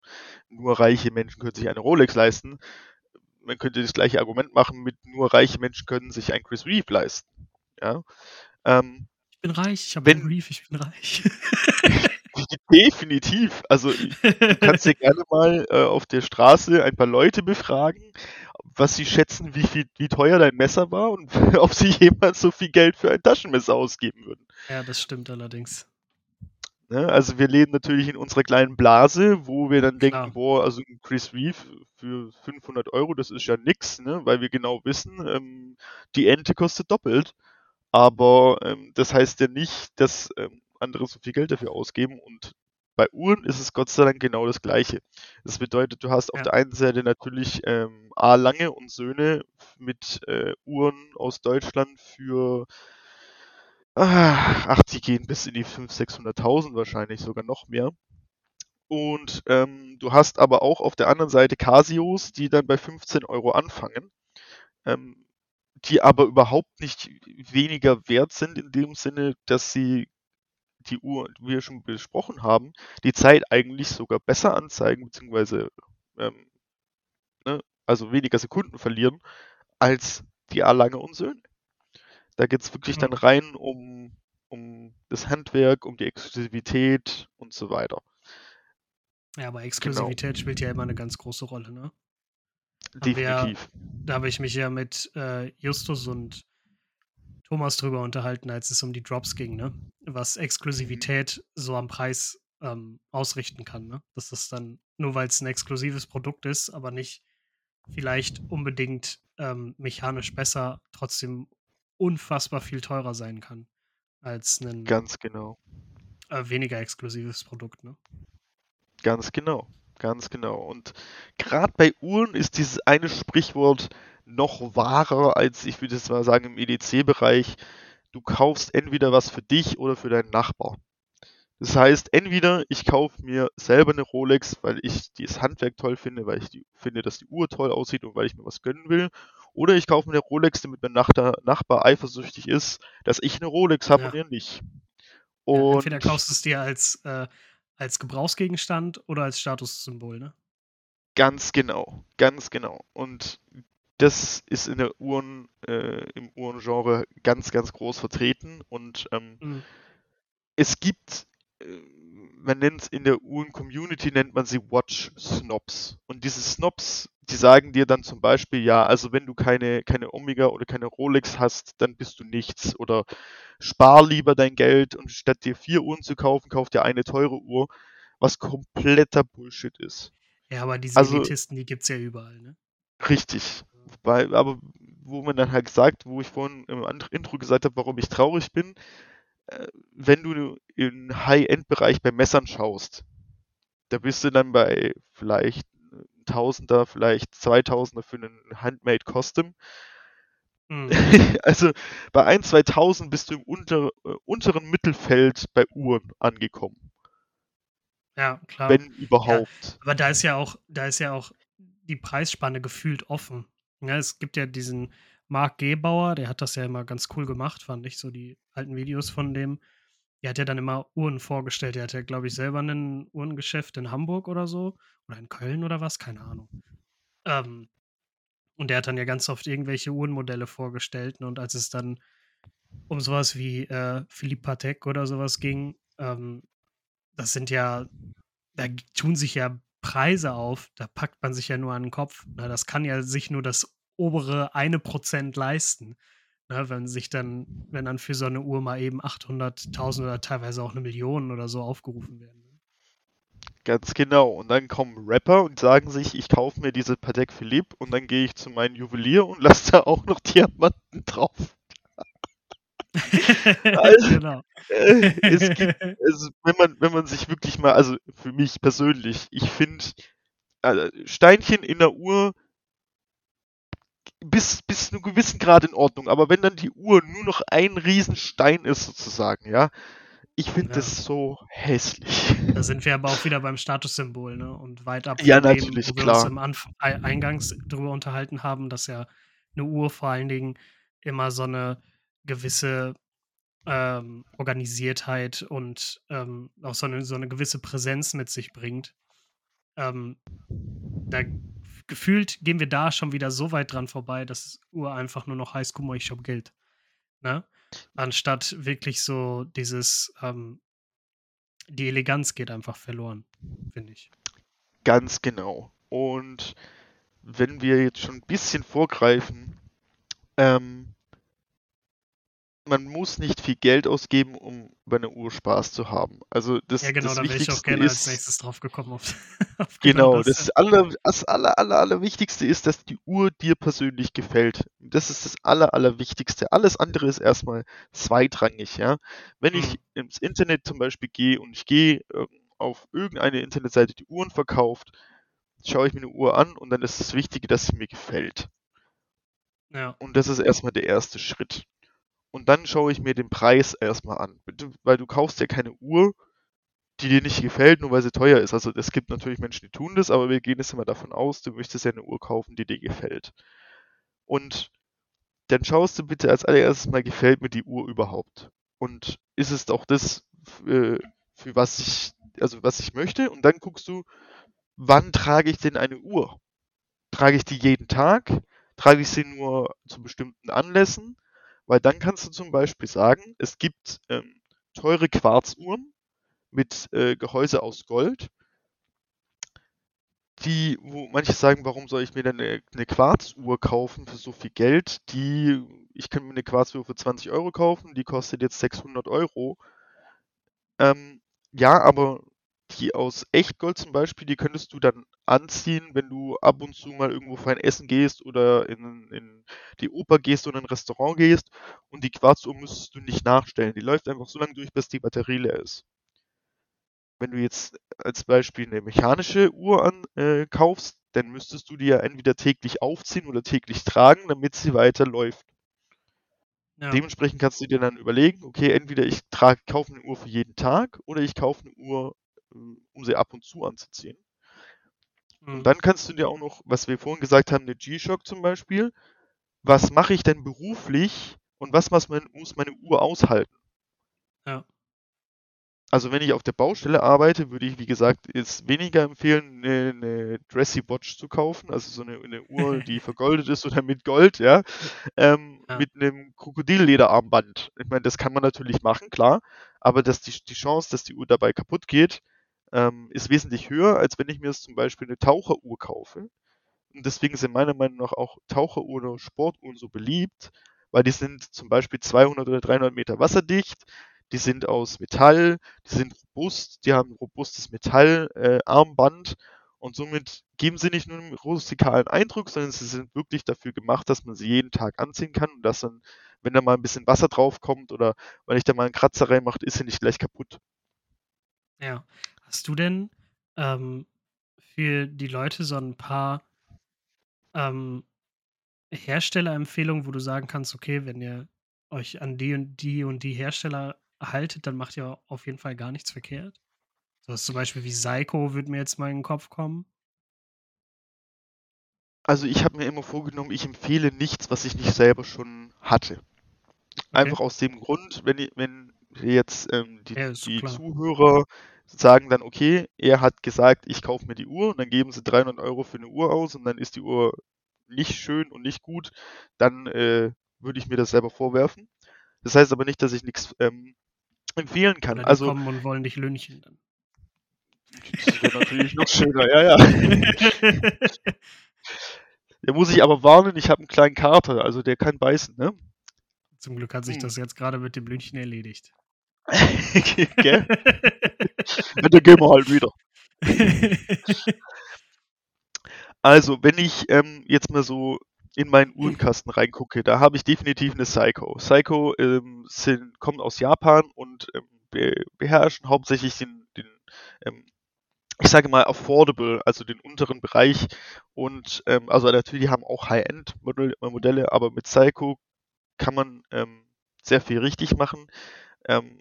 B: nur reiche Menschen können sich eine Rolex leisten. Man könnte das gleiche Argument machen mit nur reiche Menschen können sich ein Chris Reeve leisten. Ja. Ähm,
A: Ich bin reich, ich habe einen Brief, ich bin reich.
B: definitiv. Also du kannst dir gerne mal äh, auf der Straße ein paar Leute befragen, was sie schätzen, wie viel, wie teuer dein Messer war und ob sie jemals so viel Geld für ein Taschenmesser ausgeben würden.
A: ja, das stimmt allerdings.
B: Ne? Also wir leben natürlich in unserer kleinen Blase, wo wir dann denken, boah, also ein Chris Reeve für 500 Euro, das ist ja nix, ne? weil wir genau wissen, ähm, die Ente kostet doppelt. Aber ähm, das heißt ja nicht, dass ähm, andere so viel Geld dafür ausgeben. Und bei Uhren ist es Gott sei Dank genau das Gleiche. Das bedeutet, du hast auf
A: Ja.
B: der einen Seite natürlich ähm, A. Lange und Söhne mit äh, Uhren aus Deutschland für ach, die gehen bis in die 500.000, 600.000 wahrscheinlich, sogar noch mehr. Und ähm, du hast aber auch auf der anderen Seite Casios, die dann bei 15 Euro anfangen, ähm, die aber überhaupt nicht weniger wert sind in dem Sinne, dass sie die Uhr, wie wir schon besprochen haben, die Zeit eigentlich sogar besser anzeigen, beziehungsweise ähm, ne, also weniger Sekunden verlieren, als die A-Lange und Söhne. Da geht's wirklich dann
A: Mhm.
B: rein um, um das Handwerk, um die Exklusivität und so weiter.
A: Ja, aber Exklusivität spielt ja immer eine ganz große Rolle, ne? Wir ja-
B: Definitiv.
A: Da habe ich mich ja mit äh, Justus und Thomas drüber unterhalten, als es um die Drops ging, ne? Was Exklusivität so am Preis ähm, ausrichten kann, ne? Dass das dann, nur weil es ein exklusives Produkt ist, aber nicht vielleicht unbedingt ähm, mechanisch besser, trotzdem unfassbar viel teurer sein kann als ein
B: Ganz genau.
A: äh, weniger exklusives Produkt, ne?
B: Ganz genau. Ganz genau. Und gerade bei Uhren ist dieses eine Sprichwort noch wahrer als, ich würde jetzt mal sagen, im EDC-Bereich. Du kaufst entweder was für dich oder für deinen Nachbar. Das heißt, entweder ich kaufe mir selber eine Rolex, weil ich das Handwerk toll finde, weil ich die, finde, dass die Uhr toll aussieht und weil ich mir was gönnen will. Oder ich kaufe mir eine Rolex, damit mein Nachbar, Nachbar eifersüchtig ist, dass ich eine Rolex habe
A: Ja.
B: und er nicht.
A: Ja,
B: Und
A: entweder kaufst du es dir als, äh, als Gebrauchsgegenstand oder als Statussymbol, ne?
B: Ganz genau, ganz genau. Und das ist in der Uhren, äh, im Uhrengenre ganz, ganz groß vertreten. Und ähm,
A: Mhm.
B: es gibt, man nennt es in der Uhren-Community, nennt man sie Watch-Snobs. Und diese Snobs, die sagen dir dann zum Beispiel, ja, also wenn du keine, keine Omega oder keine Rolex hast, dann bist du nichts. Oder spar lieber dein Geld und statt dir vier Uhren zu kaufen, kauf dir eine teure Uhr, was kompletter Bullshit ist.
A: Ja, aber diese
B: Also-
A: Elitisten, die gibt's ja überall, ne?
B: Richtig. Weil, aber wo man dann halt sagt, wo ich vorhin im Intro gesagt habe, warum ich traurig bin, äh, wenn du im High-End-Bereich bei Messern schaust, da bist du dann bei vielleicht ein Tausender, vielleicht 2000er für einen Handmade Custom.
A: Mhm.
B: Also bei 1, 2000 bist du im unter, äh, unteren Mittelfeld bei Uhren angekommen,
A: Ja, klar.
B: wenn
A: Ja,
B: überhaupt.
A: aber da ist ja auch, da ist ja auch die Preisspanne gefühlt offen. Ja, es gibt ja diesen Marc Gebauer, der hat das ja immer ganz cool gemacht, fand ich, so die alten Videos von dem. Der hat ja dann immer Uhren vorgestellt. Der hat ja, glaube ich, selber ein Uhrengeschäft in Hamburg oder so. Oder in Köln oder was, keine Ahnung. Ähm, und der hat dann ja ganz oft irgendwelche Uhrenmodelle vorgestellt. ne, Und als es dann um sowas wie äh, Philippe Patek oder sowas ging, ähm, das sind ja, da tun sich ja Preise auf, da packt man sich ja nur an den Kopf. Na, das kann ja sich nur das obere eine Prozent leisten. Ne, wenn sich dann, wenn dann für so eine Uhr mal eben 800.000 oder teilweise auch eine Million oder so aufgerufen werden. ne?
B: Ganz genau. Und dann kommen Rapper und sagen sich, ich kaufe mir diese Patek Philippe und dann gehe ich zu meinem Juwelier und lasse da auch noch Diamanten drauf. Also,
A: genau.
B: äh, es gibt, also, wenn man, wenn man sich wirklich mal, also für mich persönlich, ich finde äh, Steinchen in der Uhr bis, bis zu einem gewissen Grad in Ordnung, aber wenn dann die Uhr nur noch ein Riesenstein ist, sozusagen, ja, ich finde
A: Ja.
B: das so hässlich.
A: Da sind wir aber auch wieder beim Statussymbol, ne? Und weit ab
B: Ja,
A: von dem, wo wir uns
B: klar.
A: im Anf Ei- Eingangs drüber unterhalten haben, dass ja eine Uhr vor allen Dingen immer so eine gewisse ähm, Organisiertheit und ähm, auch so eine, so eine gewisse Präsenz mit sich bringt. Ähm, da gefühlt gehen wir da schon wieder so weit dran vorbei, dass Uhr einfach nur noch heißt, guck mal, ich hab Geld. Ne? Anstatt wirklich so dieses, ähm, die Eleganz geht einfach verloren, finde ich.
B: Ganz genau. Und wenn wir jetzt schon ein bisschen vorgreifen, ähm, man muss nicht viel Geld ausgeben, um bei einer Uhr Spaß zu haben. Also das,
A: Ja, genau,
B: das
A: da wäre ich auch gerne als
B: ist,
A: nächstes drauf gekommen. Auf, auf genau das.
B: das aller, das aller, aller, aller Wichtigste ist, dass die Uhr dir persönlich gefällt. Das ist das aller, aller Wichtigste. Alles andere ist erstmal zweitrangig, ja. Wenn ich
A: Hm.
B: ins Internet zum Beispiel gehe und ich gehe ähm, auf irgendeine Internetseite, die Uhren verkauft, schaue ich mir eine Uhr an und dann ist das Wichtige, dass sie mir gefällt.
A: Ja,
B: Und das ist erstmal der erste Schritt. Und dann schaue ich mir den Preis erstmal an. Weil du kaufst ja keine Uhr, die dir nicht gefällt, nur weil sie teuer ist. Also es gibt natürlich Menschen, die tun das, aber wir gehen jetzt immer davon aus, du möchtest ja eine Uhr kaufen, die dir gefällt. Und dann schaust du bitte als allererstes mal, gefällt mir die Uhr überhaupt? Und ist es auch das, für, für was ich, also was ich möchte? Und dann guckst du, wann trage ich denn eine Uhr? Trage ich die jeden Tag? Trage ich sie nur zu bestimmten Anlässen? Weil dann kannst du zum Beispiel sagen, es gibt ähm, teure Quarzuhren mit äh, Gehäuse aus Gold, die, wo manche sagen, warum soll ich mir denn eine, eine Quarzuhr kaufen für so viel Geld? Die, ich könnte mir eine Quarzuhr für 20 Euro kaufen, die kostet jetzt 600 Euro. Ähm, ja, aber die aus Echtgold zum Beispiel, die könntest du dann anziehen, wenn du ab und zu mal irgendwo fein essen gehst oder in, in die Oper gehst oder in ein Restaurant gehst. Und die Quarzuhr müsstest du nicht nachstellen. Die läuft einfach so lange durch, bis die Batterie leer ist. Wenn du jetzt als Beispiel eine mechanische Uhr an, äh, kaufst, dann müsstest du die ja entweder täglich aufziehen oder täglich tragen, damit sie weiter läuft.
A: ja.
B: Dementsprechend kannst du dir dann überlegen, okay, entweder ich trage, kaufe eine Uhr für jeden Tag oder ich kaufe eine Uhr, um sie ab und zu anzuziehen.
A: Hm.
B: Und dann kannst du dir auch noch, was wir vorhin gesagt haben, eine G-Shock zum Beispiel, was mache ich denn beruflich und was muss, mein, muss meine Uhr aushalten?
A: Ja.
B: Also wenn ich auf der Baustelle arbeite, würde ich, wie gesagt, jetzt weniger empfehlen, eine, eine Dressy Watch zu kaufen, also so eine, eine Uhr, die vergoldet ist oder mit Gold, ja, ähm,
A: Ja.
B: mit einem Krokodillederarmband. Ich meine, das kann man natürlich machen, klar, aber dass die, die Chance, dass die Uhr dabei kaputt geht, ähm, ist wesentlich höher, als wenn ich mir zum Beispiel eine Taucheruhr kaufe. Und deswegen sind meiner Meinung nach auch Taucheruhren oder Sportuhren so beliebt, weil die sind zum Beispiel 200 oder 300 Meter wasserdicht, die sind aus Metall, die sind robust, die haben ein robustes Metallarmband äh, und somit geben sie nicht nur einen rustikalen Eindruck, sondern sie sind wirklich dafür gemacht, dass man sie jeden Tag anziehen kann und dass dann, wenn da mal ein bisschen Wasser drauf kommt oder wenn ich da mal einen Kratzer reinmache, ist sie nicht gleich kaputt.
A: Ja. Hast du denn ähm, für die Leute so ein paar, ähm, Herstellerempfehlungen, wo du sagen kannst: „Okay, wenn ihr euch an die und die und die Hersteller haltet, dann macht ihr auf jeden Fall gar nichts verkehrt?“ So was zum Beispiel wie Seiko würde mir jetzt mal in den Kopf kommen.
B: Also, ich habe mir immer vorgenommen, ich empfehle nichts, was ich nicht selber schon hatte.
A: Okay.
B: Einfach aus dem Grund, wenn wenn jetzt, ähm, die
A: Ja,
B: die. Zuhörer sagen dann: „Okay, er hat gesagt, ich kaufe mir die Uhr“, und dann geben sie 300 Euro für 'ne Uhr aus und dann ist die Uhr nicht schön und nicht gut, dann, äh, würde ich mir das selber vorwerfen. Das heißt aber nicht, dass ich nix, ähm, empfehlen kann.
A: Oder die
B: Also
A: kommen und wollen dich lynchen dann.
B: Das wäre natürlich noch schöner, ja, ja. Da muss ich aber warnen, ich habe 'n kleinen Kater, also der kann beißen, ne?
A: Zum Glück hat sich
B: Mhm.
A: das jetzt grade mit dem Lynchen erledigt.
B: Gell? Ja, dann gehen wir halt wieder. Also, wenn ich, ähm, jetzt mal so in meinen Uhrenkasten reingucke, da habe ich definitiv 'ne Seiko. Seiko, ähm, sind kommen aus Japan und, ähm, be beherrschen hauptsächlich den den, ähm, ich sage mal affordable, also den unteren Bereich und, ähm also natürlich, haben auch High-End Modell äh, Modelle, aber mit Seiko kann man, ähm, sehr viel richtig machen. Ähm,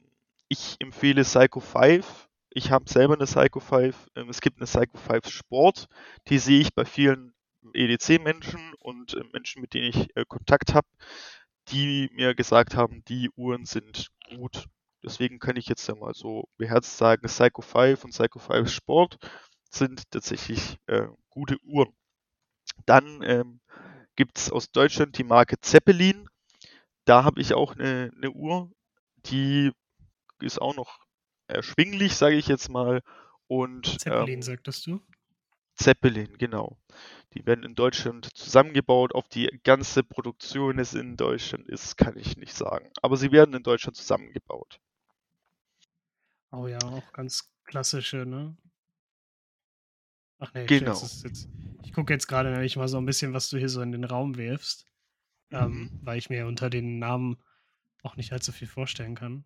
B: ich empfehle Seiko 5. Ich habe selber 'ne Seiko 5. Ähm, es gibt 'ne Seiko 5 Sport, die sehe ich bei vielen EDC-Menschen und, äh, Menschen, mit denen ich, äh, Kontakt habe, die mir gesagt haben, die Uhren sind gut. Deswegen kann ich jetzt ja mal so beherzt sagen, Seiko 5 und Seiko 5 Sport sind tatsächlich, äh, gute Uhren. Dann, ähm, gibt's aus Deutschland die Marke Zeppelin. Da habe ich auch 'ne 'ne Uhr, die ist auch noch erschwinglich, sage ich jetzt mal und,
A: Zeppelin,
B: ähm
A: sagtest du?
B: Zeppelin, genau. Die werden in Deutschland zusammengebaut. Ob die ganze Produktion es in Deutschland ist, kann ich nicht sagen, aber sie werden in Deutschland zusammengebaut.
A: Oh ja, auch ganz klassische, ne? Ach ne, ich
B: Genau.
A: jetzt jetzt ich gucke jetzt grade nämlich mal so 'n bisschen, was du hier so in den Raum wirfst, ähm,
B: Mhm.
A: weil ich mir unter den Namen auch nicht allzu viel vorstellen kann.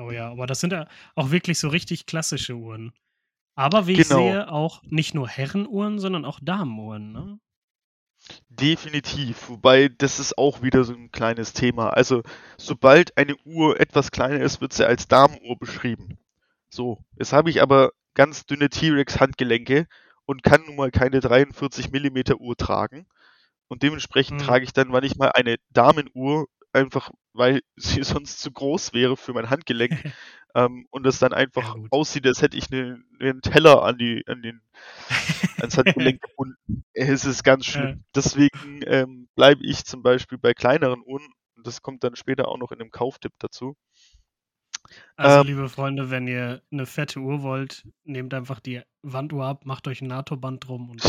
A: Oh ja, aber das sind ja auch wirklich so richtig klassische Uhren. Aber wie ich
B: Genau.
A: sehe, auch nicht nur Herrenuhren, sondern auch Damenuhren, ne?
B: Definitiv, wobei das ist auch wieder so 'n kleines Thema. Also, sobald eine Uhr etwas kleiner ist, wird sie als Damenuhr beschrieben. So, jetzt habe ich aber ganz dünne T-Rex-Handgelenke und kann nun mal keine 43 Millimeter Uhr tragen und dementsprechend
A: Mhm.
B: trage ich dann manchmal eine Damenuhr, einfach weil sie sonst zu groß wäre für mein Handgelenk, ähm, und das dann
A: Ja,
B: einfach
A: gut.
B: aussieht, als hätte ich 'ne 'nen Teller an die an den ans Handgelenk gebunden. Es ist ganz
A: Ja.
B: schlimm. Deswegen, ähm, bleibe ich zum Beispiel bei kleineren Uhren und das kommt dann später auch noch in 'nem Kauftipp dazu.
A: Also, liebe
B: Ähm
A: Freunde, wenn ihr 'ne fette Uhr wollt, nehmt einfach die Wanduhr ab, macht euch 'n NATO-Band drum und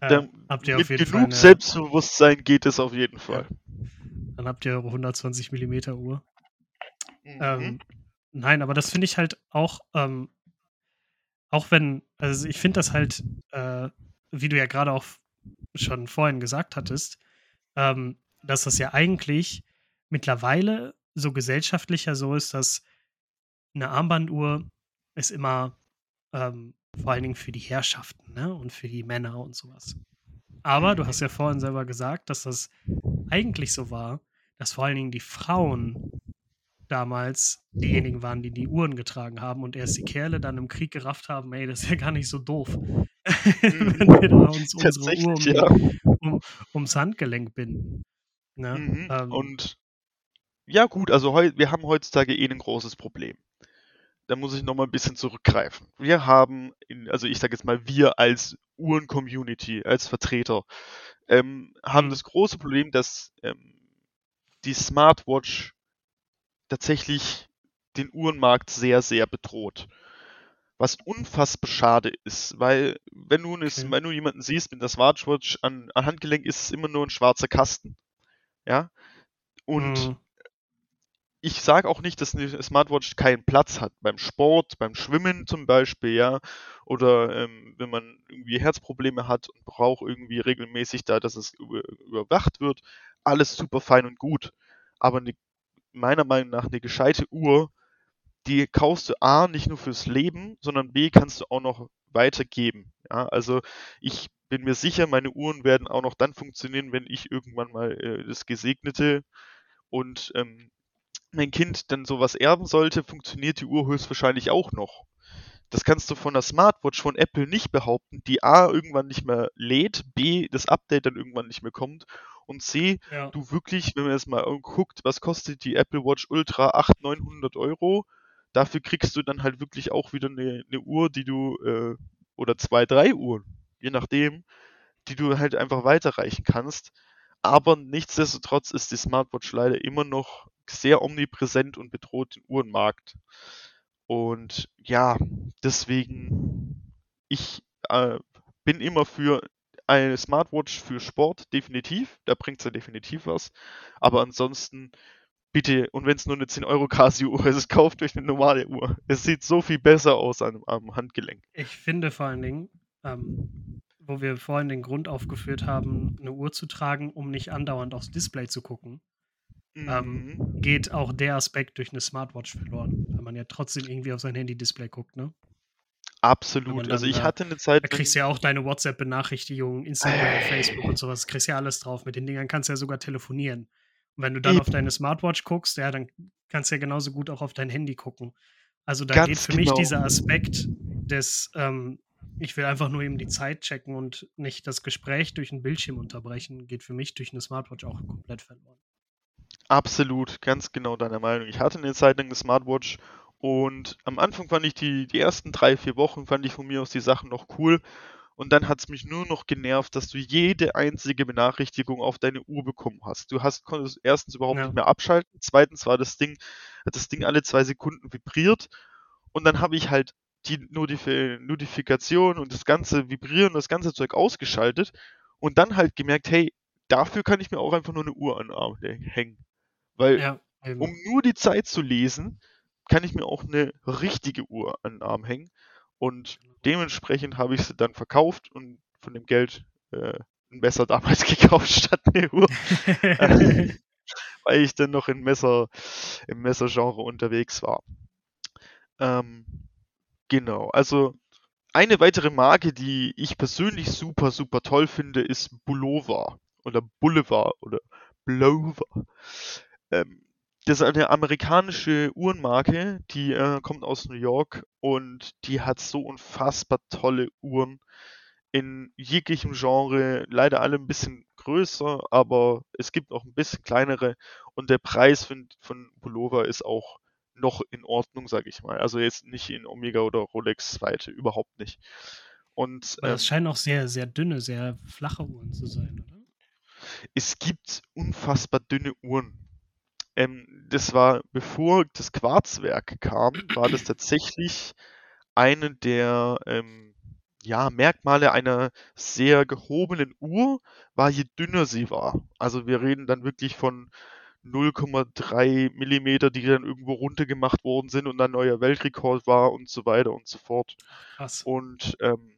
A: äh,
B: Dann
A: habt ihr auf
B: mit
A: jeden Fall
B: genug
A: 'ne
B: Selbstbewusstsein geht es auf jeden
A: Ja.
B: Fall.
A: Dann habt ihr eure 120 Millimeter Uhr.
B: Mhm.
A: Ähm, nein, aber das finde ich halt auch, ähm auch wenn also, ich finde das halt, äh, wie du ja grade auch schon vorhin gesagt hattest, ähm, dass das ja eigentlich mittlerweile so gesellschaftlich ja so ist, dass 'ne Armbanduhr ist immer, ähm, vor allen Dingen für die Herrschaften, ne, und für die Männer und so was. Aber du hast
B: Mhm.
A: ja vorhin selber gesagt, dass das eigentlich so war, dass vor allen Dingen die Frauen damals diejenigen waren, die die Uhren getragen haben und erst die Kerle dann im Krieg gerafft haben: „Ey, das ist ja gar nicht so doof, wenn wir
B: Mhm.
A: da uns unsere Uhr um
B: ja.
A: um ums Handgelenk binden“, ne?
B: Mhm.
A: Ähm
B: Und ja gut, also wir haben heutzutage eh 'nen großes Problem. Da muss ich noch mal 'n bisschen zurückgreifen. Wir haben in also, ich sage jetzt mal, wir als Uhren-Community, als Vertreter, ähm, haben
A: Mhm.
B: das große Problem, dass, ähm, die Smartwatch tatsächlich den Uhrenmarkt sehr, sehr bedroht. Was unfassbar schade ist, weil wenn du 'ne S
A: Okay.
B: wenn du jemanden siehst mit 'ner Smartwatch an an Handgelenk, ist es immer nur 'n schwarzer Kasten, ja? Und
A: Mhm.
B: Ich sage auch nicht, dass 'ne Smartwatch keinen Platz hat beim Sport, beim Schwimmen zum Beispiel, ja, oder, ähm, wenn man irgendwie Herzprobleme hat und braucht irgendwie regelmäßig da, dass es über überwacht wird, alles super fein und gut. Aber 'ne meiner Meinung nach 'ne gescheite Uhr die kaufst du A nicht nur fürs Leben, sondern B kannst du auch noch weitergeben. Ja, also ich bin mir sicher, meine Uhren werden auch noch dann funktionieren, wenn ich irgendwann mal äh, das Gesegnete und ähm, mein Kind dann sowas erben sollte, funktioniert die Uhr höchstwahrscheinlich auch noch. Das kannst du von der Smartwatch von Apple nicht behaupten, die A irgendwann nicht mehr lädt, B das Update dann irgendwann nicht mehr kommt und C, ja. du wirklich, wenn man jetzt mal guckt, was kostet die Apple Watch Ultra 800, 900 Euro, dafür kriegst du dann halt wirklich auch wieder eine, eine Uhr, die du, äh, oder zwei, drei Uhren, je nachdem, die du halt einfach weiterreichen kannst. Aber nichtsdestotrotz ist die Smartwatch leider immer noch sehr omnipräsent und bedroht den Uhrenmarkt. Und ja, deswegen, ich äh, bin immer für eine Smartwatch für Sport, definitiv. Da bringt sie definitiv was. Aber ansonsten, bitte, und wenn es nur eine 10 Euro Casio-Uhr ist, kauft euch eine normale Uhr. Es sieht so viel besser aus am, am Handgelenk.
A: Ich finde vor allen Dingen, ähm, wo wir vorhin den Grund aufgeführt haben, eine Uhr zu tragen, um nicht andauernd aufs Display zu gucken, ähm, mhm. geht auch der Aspekt durch eine Smartwatch verloren, weil man ja trotzdem irgendwie auf sein Handy-Display guckt, ne?
B: Absolut. Also ich hatte eine Zeit.
A: Da kriegst du ja auch deine WhatsApp-Benachrichtigungen, Instagram, Facebook und sowas. Du kriegst ja alles drauf. Mit den Dingern kannst du ja sogar telefonieren. Und wenn du dann auf deine Smartwatch guckst, ja, dann kannst du ja genauso gut auch auf dein Handy gucken. Also da Ganz geht für genau. mich dieser Aspekt des, ähm, ich will einfach nur eben die Zeit checken und nicht das Gespräch durch einen Bildschirm unterbrechen, geht für mich durch eine Smartwatch auch komplett verloren.
B: Absolut, ganz genau deiner Meinung. Ich hatte eine Zeit lang eine Smartwatch und am Anfang fand ich die, die ersten drei, vier Wochen fand ich von mir aus die Sachen noch cool. Und dann hat es mich nur noch genervt, dass du jede einzige Benachrichtigung auf deine Uhr bekommen hast. Du hast konntest erstens überhaupt ja. nicht mehr abschalten, zweitens war das Ding, hat das Ding alle zwei Sekunden vibriert und dann habe ich halt die Notif Notifikation und das ganze Vibrieren, das ganze Zeug ausgeschaltet und dann halt gemerkt, hey, dafür kann ich mir auch einfach nur eine Uhr an den Arm hängen. Weil, ja, um nur die Zeit zu lesen, kann ich mir auch eine richtige Uhr an den Arm hängen. Und dementsprechend habe ich sie dann verkauft und von dem Geld äh, ein Messer damals gekauft statt eine Uhr. weil ich dann noch im Messer, im Messergenre unterwegs war. Ähm, genau, also eine weitere Marke, die ich persönlich super, super toll finde, ist Bulova oder Boulevard oder Blover. Ähm, das ist eine amerikanische Uhrenmarke, die äh, kommt aus New York und die hat so unfassbar tolle Uhren in jeglichem Genre, leider alle ein bisschen größer, aber es gibt auch ein bisschen kleinere und der Preis von, von Pullover ist auch noch in Ordnung, sage ich mal. Also jetzt nicht in Omega oder Rolex Weite, überhaupt nicht. Und
A: ähm, das scheinen auch sehr, sehr dünne, sehr flache Uhren zu sein, oder?
B: Es gibt unfassbar dünne Uhren. Ähm, das war, bevor das Quarzwerk kam, war das tatsächlich eine der ähm, ja, Merkmale einer sehr gehobenen Uhr, war je dünner sie war. Also wir reden dann wirklich von 0,3 Millimeter, die dann irgendwo runtergemacht worden sind und dann neuer Weltrekord war und so weiter und so fort. Krass. Und ähm,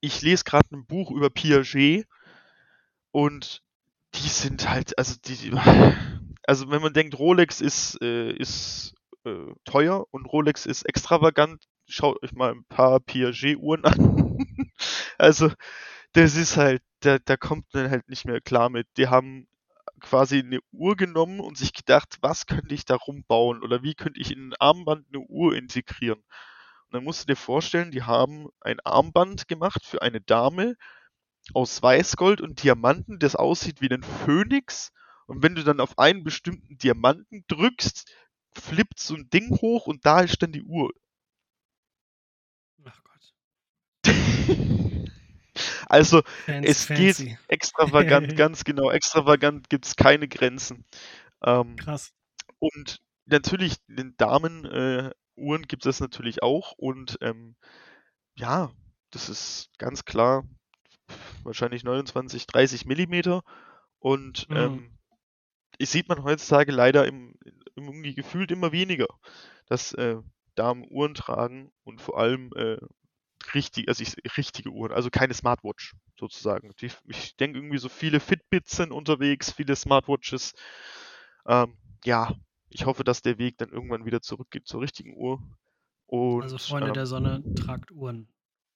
B: ich lese gerade ein Buch über Piaget und die sind halt, also die, also wenn man denkt, Rolex ist, äh, ist äh, teuer und Rolex ist extravagant, schaut euch mal ein paar Piaget-Uhren an. also, das ist halt, da, da kommt man halt nicht mehr klar mit. Die haben quasi eine Uhr genommen und sich gedacht, was könnte ich da rumbauen oder wie könnte ich in ein Armband eine Uhr integrieren. Und dann musst du dir vorstellen, die haben ein Armband gemacht für eine Dame aus Weißgold und Diamanten, das aussieht wie ein Phönix und wenn du dann auf einen bestimmten Diamanten drückst, flippt so ein Ding hoch und da ist dann die Uhr. Ach Gott. also, Fancy, es fancy. geht extravagant, ganz genau. Extravagant gibt es keine Grenzen. Ähm, Krass. Und natürlich, den Damenuhren äh, gibt es natürlich auch. Und ähm, ja, das ist ganz klar wahrscheinlich 29, 30 Millimeter. Und mhm. ähm, sieht man heutzutage leider im, im irgendwie gefühlt immer weniger, dass äh, Damen Uhren tragen und vor allem äh, richtig, also ich, richtige Uhren, also keine Smartwatch sozusagen. Die, ich denke irgendwie so viele Fitbits sind unterwegs, viele Smartwatches. Ähm, ja, ich hoffe, dass der Weg dann irgendwann wieder zurückgeht zur richtigen Uhr.
A: Und, also Freunde ähm, der Sonne, tragt Uhren.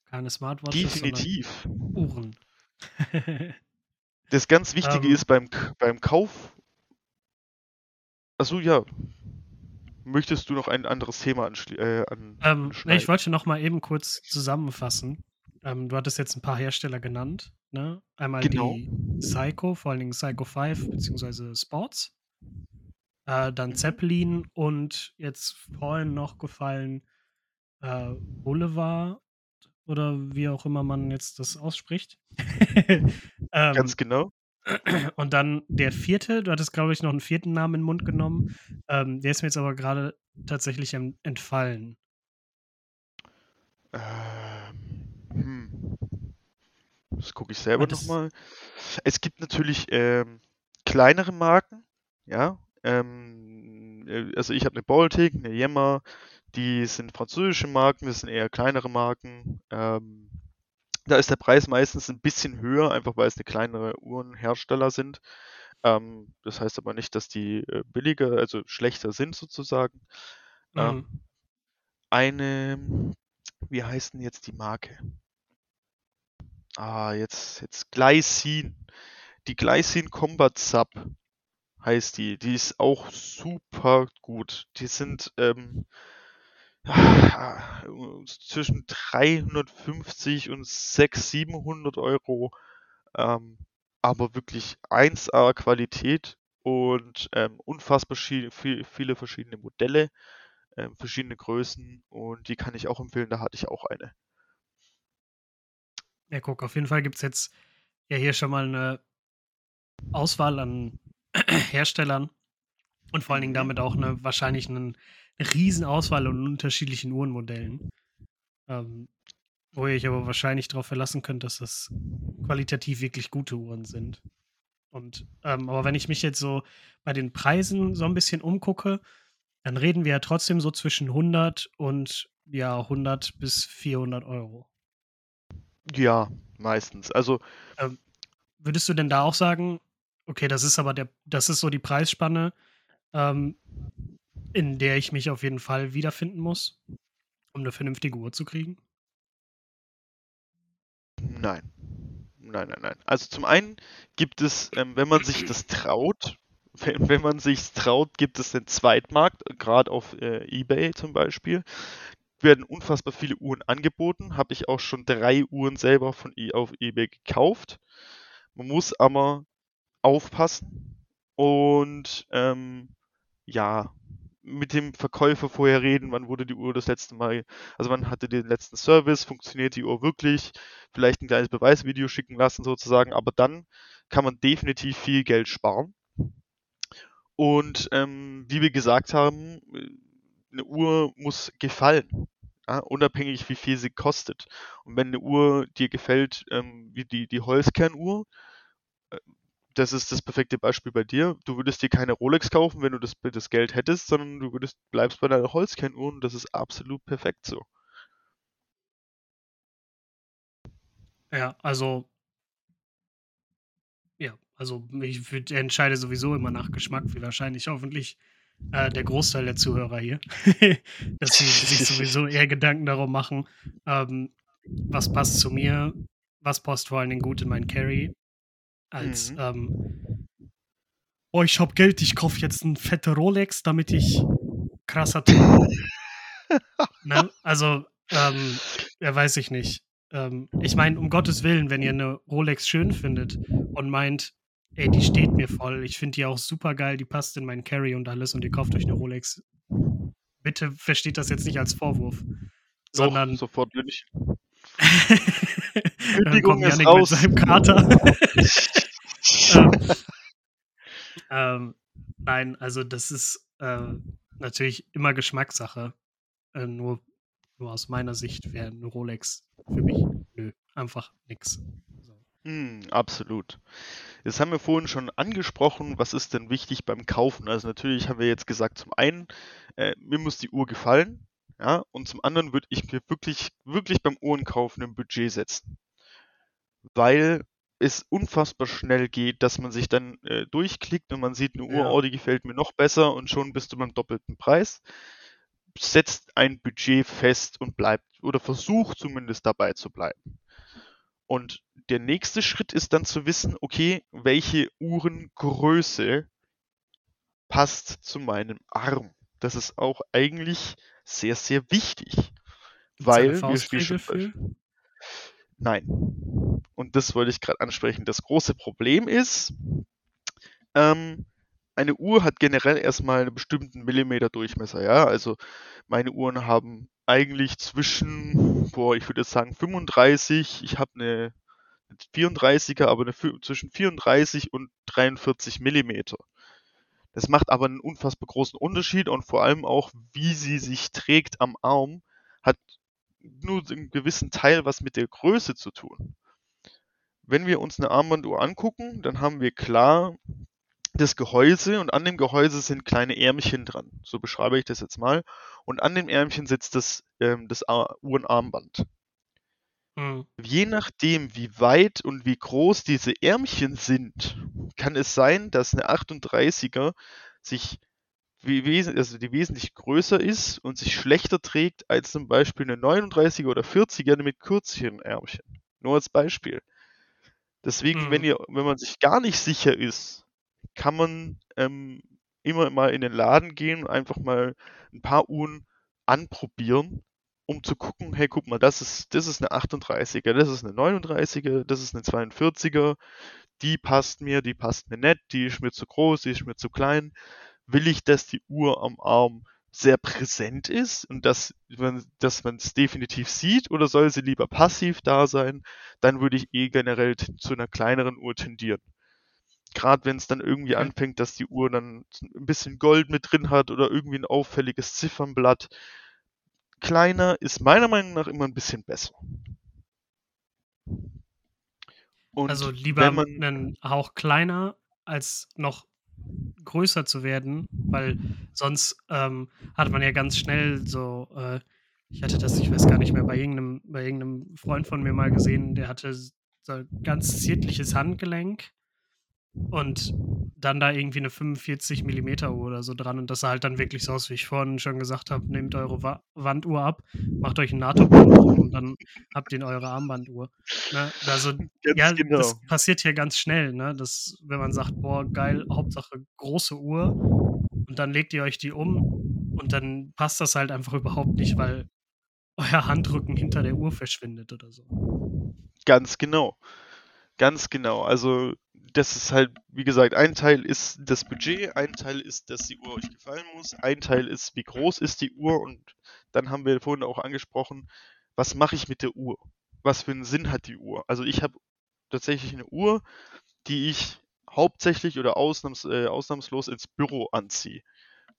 A: Keine Smartwatches,
B: definitiv.
A: Uhren.
B: das ganz Wichtige ähm. ist beim, beim Kauf. Achso, ja. Möchtest du noch ein anderes Thema äh, an,
A: ähm, Ich wollte noch mal eben kurz zusammenfassen. Ähm, du hattest jetzt ein paar Hersteller genannt. Ne? Einmal genau. die Psycho, vor allen Dingen Psycho 5 bzw. Sports. Äh, dann. Zeppelin und jetzt vorhin noch gefallen äh, Boulevard oder wie auch immer man jetzt das ausspricht.
B: ähm, Ganz genau.
A: Und dann der vierte, du hattest, glaube ich, noch einen vierten Namen in den Mund genommen. Ähm, der ist mir jetzt aber gerade tatsächlich entfallen.
B: Ähm, hm. Das gucke ich selber nochmal. Es gibt natürlich ähm, kleinere Marken, ja. Ähm, äh, also ich habe eine Baltic, eine Yemmer, die sind französische Marken, das sind eher kleinere Marken. Ähm, da ist der Preis meistens ein bisschen höher, einfach weil es eine kleinere Uhrenhersteller sind. Ähm, das heißt aber nicht, dass die äh, billiger, also schlechter sind sozusagen. Mhm. Ähm, eine, wie heißt denn jetzt die Marke? Ah, jetzt, jetzt Glycin. Die Glycin Combat Sub heißt die. Die ist auch super gut. Die sind ähm, zwischen 350 und 600, 700 Euro. Ähm, aber wirklich 1A Qualität und ähm, unfassbar viel, viele verschiedene Modelle, ähm, verschiedene Größen und die kann ich auch empfehlen. Da hatte ich auch eine.
A: Ja, guck, auf jeden Fall gibt es jetzt ja hier schon mal eine Auswahl an Herstellern und vor allen Dingen damit auch eine wahrscheinlich einen, eine Riesenauswahl an unterschiedlichen Uhrenmodellen. Ähm, wo ihr euch aber wahrscheinlich darauf verlassen könnt, dass das qualitativ wirklich gute Uhren sind. Und, ähm, aber wenn ich mich jetzt so bei den Preisen so ein bisschen umgucke, dann reden wir ja trotzdem so zwischen 100 und ja 100 bis 400 Euro.
B: Ja, meistens. Also
A: ähm, würdest du denn da auch sagen, okay, das ist aber der, das ist so die Preisspanne, ähm, in der ich mich auf jeden Fall wiederfinden muss, um eine vernünftige Uhr zu kriegen?
B: Nein. Nein, nein, nein. Also zum einen gibt es, ähm, wenn man sich das traut, wenn, wenn man sich traut, gibt es den Zweitmarkt, gerade auf äh, eBay zum Beispiel werden unfassbar viele Uhren angeboten. Habe ich auch schon drei Uhren selber von e auf eBay gekauft. Man muss aber aufpassen und ähm, ja, mit dem Verkäufer vorher reden, wann wurde die Uhr das letzte Mal, also wann hatte den letzten Service, funktioniert die Uhr wirklich, vielleicht ein kleines Beweisvideo schicken lassen sozusagen, aber dann kann man definitiv viel Geld sparen. Und ähm, wie wir gesagt haben, eine Uhr muss gefallen. Ja, unabhängig wie viel sie kostet. Und wenn eine Uhr dir gefällt, ähm, wie die, die Holzkernuhr, äh, das ist das perfekte Beispiel bei dir. Du würdest dir keine Rolex kaufen, wenn du das, das Geld hättest, sondern du würdest, bleibst bei deiner Holzkernuhr und das ist absolut perfekt so.
A: Ja, also ja, also ich entscheide sowieso immer nach Geschmack, wie wahrscheinlich hoffentlich äh, der Großteil der Zuhörer hier, dass sie sich sowieso eher Gedanken darum machen, ähm, was passt zu mir, was passt vor allen Dingen gut in mein Carry, als mhm. ähm, oh, ich hab Geld, ich kaufe jetzt ein fette Rolex, damit ich krasser Typ ne? Also, ähm, ja, weiß ich nicht. Ähm, ich meine, um Gottes Willen, wenn ihr eine Rolex schön findet und meint, Ey, die steht mir voll. Ich finde die auch super geil. Die passt in meinen Carry und alles und ihr kauft euch eine Rolex. Bitte versteht das jetzt nicht als Vorwurf.
B: Doch, sondern. sofort würde ich.
A: Dann kommt Janik raus. mit seinem Kater. ähm, ähm, nein, also das ist äh, natürlich immer Geschmackssache. Äh, nur, nur aus meiner Sicht wäre eine Rolex für mich nö, einfach nix.
B: Mm, absolut. Jetzt haben wir vorhin schon angesprochen, was ist denn wichtig beim Kaufen? Also natürlich haben wir jetzt gesagt, zum einen, äh, mir muss die Uhr gefallen, ja, und zum anderen würde ich mir wirklich, wirklich beim Uhrenkaufen ein Budget setzen. Weil es unfassbar schnell geht, dass man sich dann äh, durchklickt und man sieht eine Uhr,
A: Ja.
B: oh, die gefällt mir noch besser und schon bist du beim doppelten Preis. Setzt ein Budget fest und bleibt oder versucht zumindest dabei zu bleiben. Und der nächste Schritt ist dann zu wissen, okay, welche Uhrengröße passt zu meinem Arm. Das ist auch eigentlich sehr, sehr wichtig.
A: Gibt's
B: Weil, wir
A: für?
B: Nein. Und das wollte ich gerade ansprechen. Das große Problem ist, ähm, eine Uhr hat generell erstmal einen bestimmten Millimeter Durchmesser, ja. Also meine Uhren haben eigentlich zwischen, boah, ich würde jetzt sagen 35, ich habe eine 34er, aber eine, zwischen 34 und 43 Millimeter. Das macht aber einen unfassbar großen Unterschied und vor allem auch, wie sie sich trägt am Arm, hat nur einen gewissen Teil was mit der Größe zu tun. Wenn wir uns eine Armbanduhr angucken, dann haben wir klar das Gehäuse und an dem Gehäuse sind kleine Ärmchen dran. So beschreibe ich das jetzt mal. Und an dem Ärmchen sitzt das, ähm, das Ar- Uhrenarmband.
A: Hm.
B: Je nachdem, wie weit und wie groß diese Ärmchen sind, kann es sein, dass eine 38er sich also die wesentlich größer ist und sich schlechter trägt als zum Beispiel eine 39er oder 40er mit kürzeren Ärmchen. Nur als Beispiel. Deswegen, wenn
A: Mhm.
B: ihr, wenn man sich gar nicht sicher ist, kann man ähm, immer mal in den Laden gehen und einfach mal ein paar Uhren anprobieren, um zu gucken, hey, guck mal, das ist, das ist eine 38er, das ist eine 39er, das ist eine 42er, die passt mir, die passt mir nicht, die ist mir zu groß, die ist mir zu klein. Will ich, dass die Uhr am Arm sehr präsent ist und dass man dass man es definitiv sieht oder soll sie lieber passiv da sein, dann würde ich eh generell zu einer kleineren Uhr tendieren. Gerade wenn es dann irgendwie
A: Okay.
B: anfängt, dass die Uhr dann ein bisschen Gold mit drin hat oder irgendwie ein auffälliges Ziffernblatt. Kleiner ist meiner Meinung nach immer ein bisschen besser. Und
A: Also lieber
B: man
A: einen Hauch kleiner, als noch größer zu werden, weil sonst ähm, hat man ja ganz schnell so, äh, ich hatte das, ich weiß gar nicht mehr, bei irgendeinem, bei irgendeinem Freund von mir mal gesehen, der hatte so ein ganz ziertliches Handgelenk und dann da irgendwie eine 45 Millimeter Uhr oder so dran und das sah halt dann wirklich so aus, wie ich vorhin schon gesagt habe, nehmt eure Wa Wanduhr ab, macht euch einen NATO-Band drum und dann habt ihr eure Armbanduhr. Ne? Also
B: ganz
A: ja,
B: genau.
A: das passiert hier ganz schnell, ne? Das, wenn man sagt, boah, geil, Hauptsache große Uhr und dann legt ihr euch die um und dann passt das halt einfach überhaupt nicht, weil euer Handrücken hinter der Uhr verschwindet oder so.
B: Ganz genau. Ganz genau. Also das ist halt, wie gesagt, ein Teil ist das Budget, ein Teil ist, dass die Uhr euch gefallen muss, ein Teil ist, wie groß ist die Uhr und dann haben wir vorhin auch angesprochen, was mache ich mit der Uhr? Was für einen Sinn hat die Uhr? Also ich habe tatsächlich eine Uhr, die ich hauptsächlich oder ausnahms, äh, ausnahmslos ins Büro anziehe.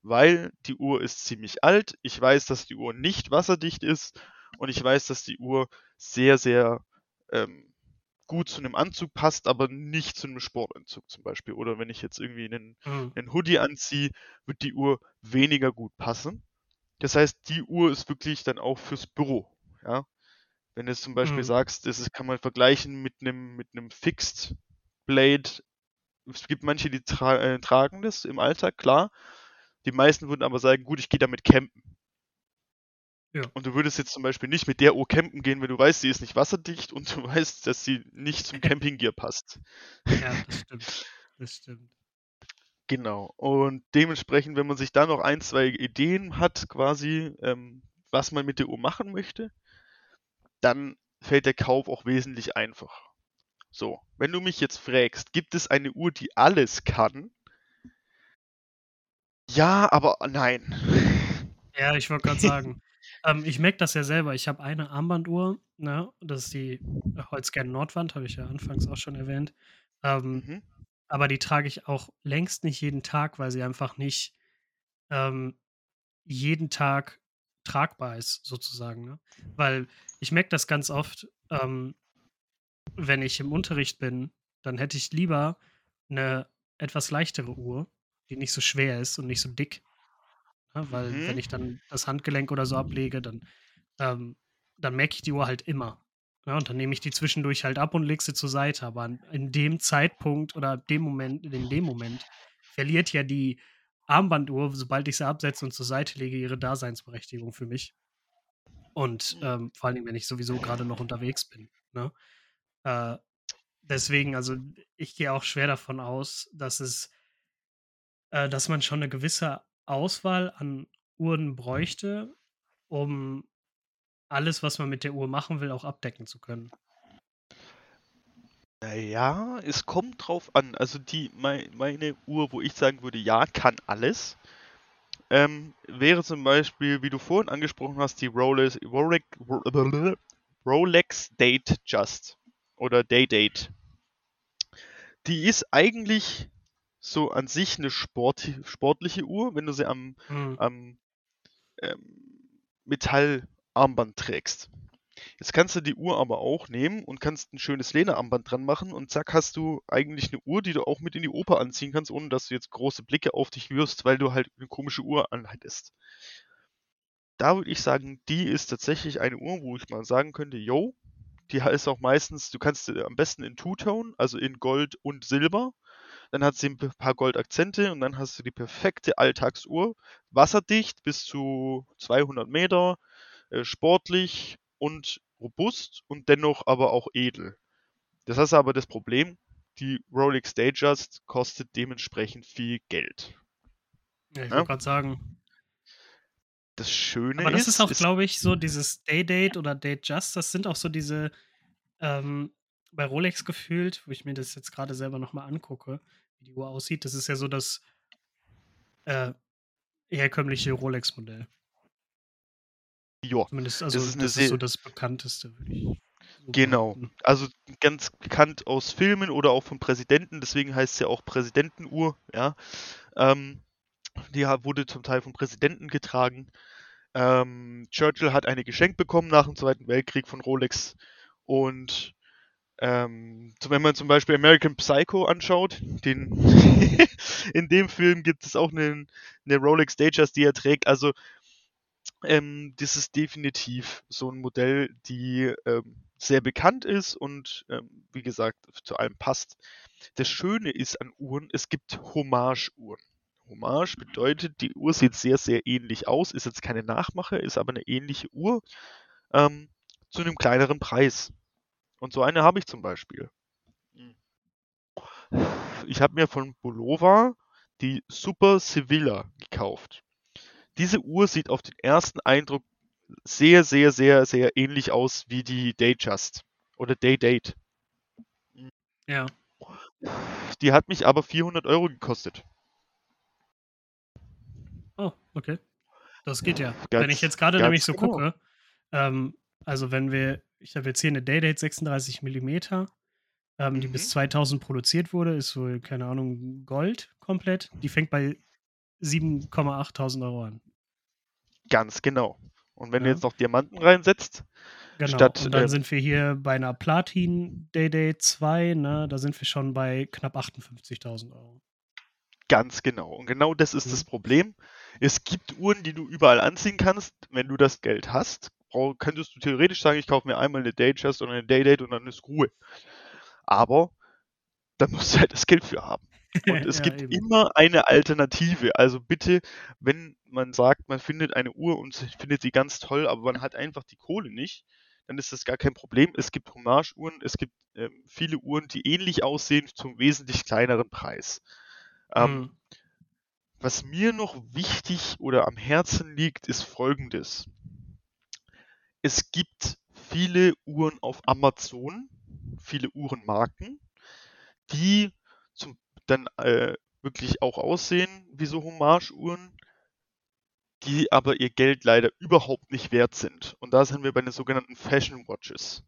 B: Weil die Uhr ist ziemlich alt, ich weiß, dass die Uhr nicht wasserdicht ist und ich weiß, dass die Uhr sehr, sehr ähm, gut zu einem Anzug passt, aber nicht zu einem Sportanzug zum Beispiel. Oder wenn ich jetzt irgendwie einen,
A: Mhm.
B: einen Hoodie anziehe, wird die Uhr weniger gut passen. Das heißt, die Uhr ist wirklich dann auch fürs Büro. Ja? Wenn du jetzt zum Beispiel
A: Mhm.
B: sagst, das ist, kann man vergleichen mit einem, mit einem Fixed Blade. Es gibt manche, die tra äh, tragen das im Alltag, klar. Die meisten würden aber sagen, gut, ich gehe damit campen.
A: Ja.
B: Und du würdest jetzt zum Beispiel nicht mit der Uhr campen gehen, wenn du weißt, sie ist nicht wasserdicht und du weißt, dass sie nicht zum Campinggear passt.
A: Ja, das stimmt. Das stimmt.
B: Genau. Und dementsprechend, wenn man sich da noch ein, zwei Ideen hat, quasi, ähm, was man mit der Uhr machen möchte, dann fällt der Kauf auch wesentlich einfacher. So, wenn du mich jetzt fragst, gibt es eine Uhr, die alles kann? Ja, aber nein.
A: Ja, ich wollte gerade sagen, ähm, ich merke das ja selber. Ich habe eine Armbanduhr, ne? Das ist die Holzkern Nordwand, habe ich ja anfangs auch schon erwähnt. Ähm,
B: Mhm.
A: aber die trage ich auch längst nicht jeden Tag, weil sie einfach nicht ähm, jeden Tag tragbar ist, sozusagen. Ne? Weil ich merke das ganz oft, ähm, wenn ich im Unterricht bin, dann hätte ich lieber eine etwas leichtere Uhr, die nicht so schwer ist und nicht so dick. Ne? Weil wenn
B: Mhm.
A: ich dann das Handgelenk oder so ablege, dann, ähm, dann merke ich die Uhr halt immer. Ja, und dann nehme ich die zwischendurch halt ab und lege sie zur Seite. Aber in dem Zeitpunkt oder dem Moment, in dem Moment verliert ja die Armbanduhr, sobald ich sie absetze und zur Seite lege, ihre Daseinsberechtigung für mich. Und ähm, vor allen Dingen, wenn ich sowieso gerade noch unterwegs bin. Ne? Äh, deswegen, also ich gehe auch schwer davon aus, dass es, äh, dass man schon eine gewisse Auswahl an Uhren bräuchte, um alles, was man mit der Uhr machen will, auch abdecken zu können.
B: Naja, es kommt drauf an. Also die mei meine Uhr, wo ich sagen würde, ja, kann alles, ähm, wäre zum Beispiel, wie du vorhin angesprochen hast, die Rolex, Rolex, Rolex Date Just oder Day Date. Die ist eigentlich so an sich eine Sport, sportliche Uhr, wenn du sie am,
A: Mhm.
B: am ähm, Metallarmband trägst. Jetzt kannst du die Uhr aber auch nehmen und kannst ein schönes Lederarmband dran machen und zack hast du eigentlich eine Uhr, die du auch mit in die Oper anziehen kannst, ohne dass du jetzt große Blicke auf dich wirfst, weil du halt eine komische Uhr anhättest. Da würde ich sagen, die ist tatsächlich eine Uhr, wo ich mal sagen könnte, yo, die ist auch meistens, du kannst sie am besten in Two-Tone, also in Gold und Silber. Dann hat sie ein paar Goldakzente und dann hast du die perfekte Alltagsuhr. Wasserdicht bis zu 200 Meter, äh, sportlich und robust und dennoch aber auch edel. Das ist aber das Problem, die Rolex Datejust kostet dementsprechend viel Geld.
A: Ja, ich
B: Ja.
A: wollte gerade sagen.
B: Das Schöne
A: Aber das
B: ist,
A: ist auch, glaube ich, so dieses Day-Date oder Date-Just, das sind auch so diese, ähm, bei Rolex gefühlt, wo ich mir das jetzt gerade selber nochmal angucke, wie die Uhr aussieht, das ist ja so das äh, herkömmliche Rolex-Modell.
B: ja,
A: Zumindest, also
B: ist eine
A: das ist so das bekannteste, würde ich.
B: Genau. Also ganz bekannt aus Filmen oder auch vom Präsidenten, deswegen heißt es ja auch Präsidentenuhr, ja. Ähm, die wurde zum Teil vom Präsidenten getragen. Ähm, Churchill hat eine geschenkt bekommen nach dem Zweiten Weltkrieg von Rolex. Und ähm, wenn man zum Beispiel American Psycho anschaut, den in dem Film gibt es auch eine, eine Rolex Datejust, die er trägt. Also ähm, das ist definitiv so ein Modell, die ähm, sehr bekannt ist und ähm, wie gesagt zu allem passt. Das Schöne ist an Uhren, es gibt Hommage-Uhren. Hommage bedeutet, die Uhr sieht sehr, sehr ähnlich aus, ist jetzt keine Nachmache, ist aber eine ähnliche Uhr ähm, zu einem kleineren Preis. Und so eine habe ich zum Beispiel. Ich habe mir von Bulova die Super Sevilla gekauft. Diese Uhr sieht auf den ersten Eindruck sehr, sehr, sehr, sehr ähnlich aus wie die Datejust oder Day-Date.
A: Ja.
B: Die hat mich aber 400 Euro gekostet.
A: Oh, okay. Das geht ja.
B: Ganz-
A: wenn ich jetzt gerade nämlich so
B: genau.
A: gucke, ähm, also wenn wir, ich habe jetzt hier eine Daydate 36 mm, ähm, die
B: Mhm.
A: bis 2000 produziert wurde, ist wohl, keine Ahnung, Gold komplett. Die fängt bei 7,8 Euro an.
B: Ganz genau. Und wenn du
A: Ja.
B: jetzt noch Diamanten reinsetzt,
A: Genau.
B: Statt,
A: und dann
B: äh,
A: sind wir hier bei einer Platin Daydate 2, ne? Da sind wir schon bei knapp 58.000 Euro.
B: ganz genau. Und genau das ist
A: Mhm.
B: das Problem. Es gibt Uhren, die du überall anziehen kannst. Wenn du das Geld hast, brau- könntest du theoretisch sagen, ich kaufe mir einmal eine Datejust oder eine Daydate und dann ist Ruhe. Aber da musst du halt das Geld für haben. Und es
A: Ja,
B: gibt
A: eben.
B: immer eine Alternative. Also bitte, wenn man sagt, man findet eine Uhr und findet sie ganz toll, aber man hat einfach die Kohle nicht, dann ist das gar kein Problem. Es gibt Hommage-Uhren, es gibt ähm, viele Uhren, die ähnlich aussehen, zum wesentlich kleineren Preis. Ähm,
A: Mhm.
B: Was mir noch wichtig oder am Herzen liegt, ist folgendes. Es gibt viele Uhren auf Amazon, viele Uhrenmarken, die zum, dann äh, wirklich auch aussehen wie so Hommage-Uhren, die aber ihr Geld leider überhaupt nicht wert sind. Und da sind wir bei den sogenannten Fashion Watches.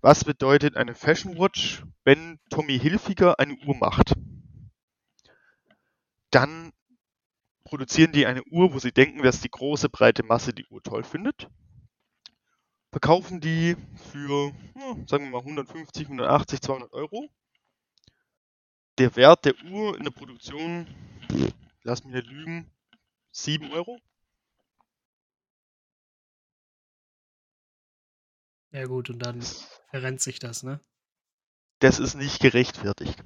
B: Was bedeutet eine Fashion Watch, wenn Tommy Hilfiger eine Uhr macht? Dann produzieren die eine Uhr, wo sie denken, dass die große breite Masse die Uhr toll findet. Verkaufen die für, sagen wir mal, 150, 180, 200 Euro. Der Wert der Uhr in der Produktion, lass mich nicht lügen, 7 Euro.
A: Ja gut, und dann verrennt sich das, ne?
B: Das ist nicht gerechtfertigt.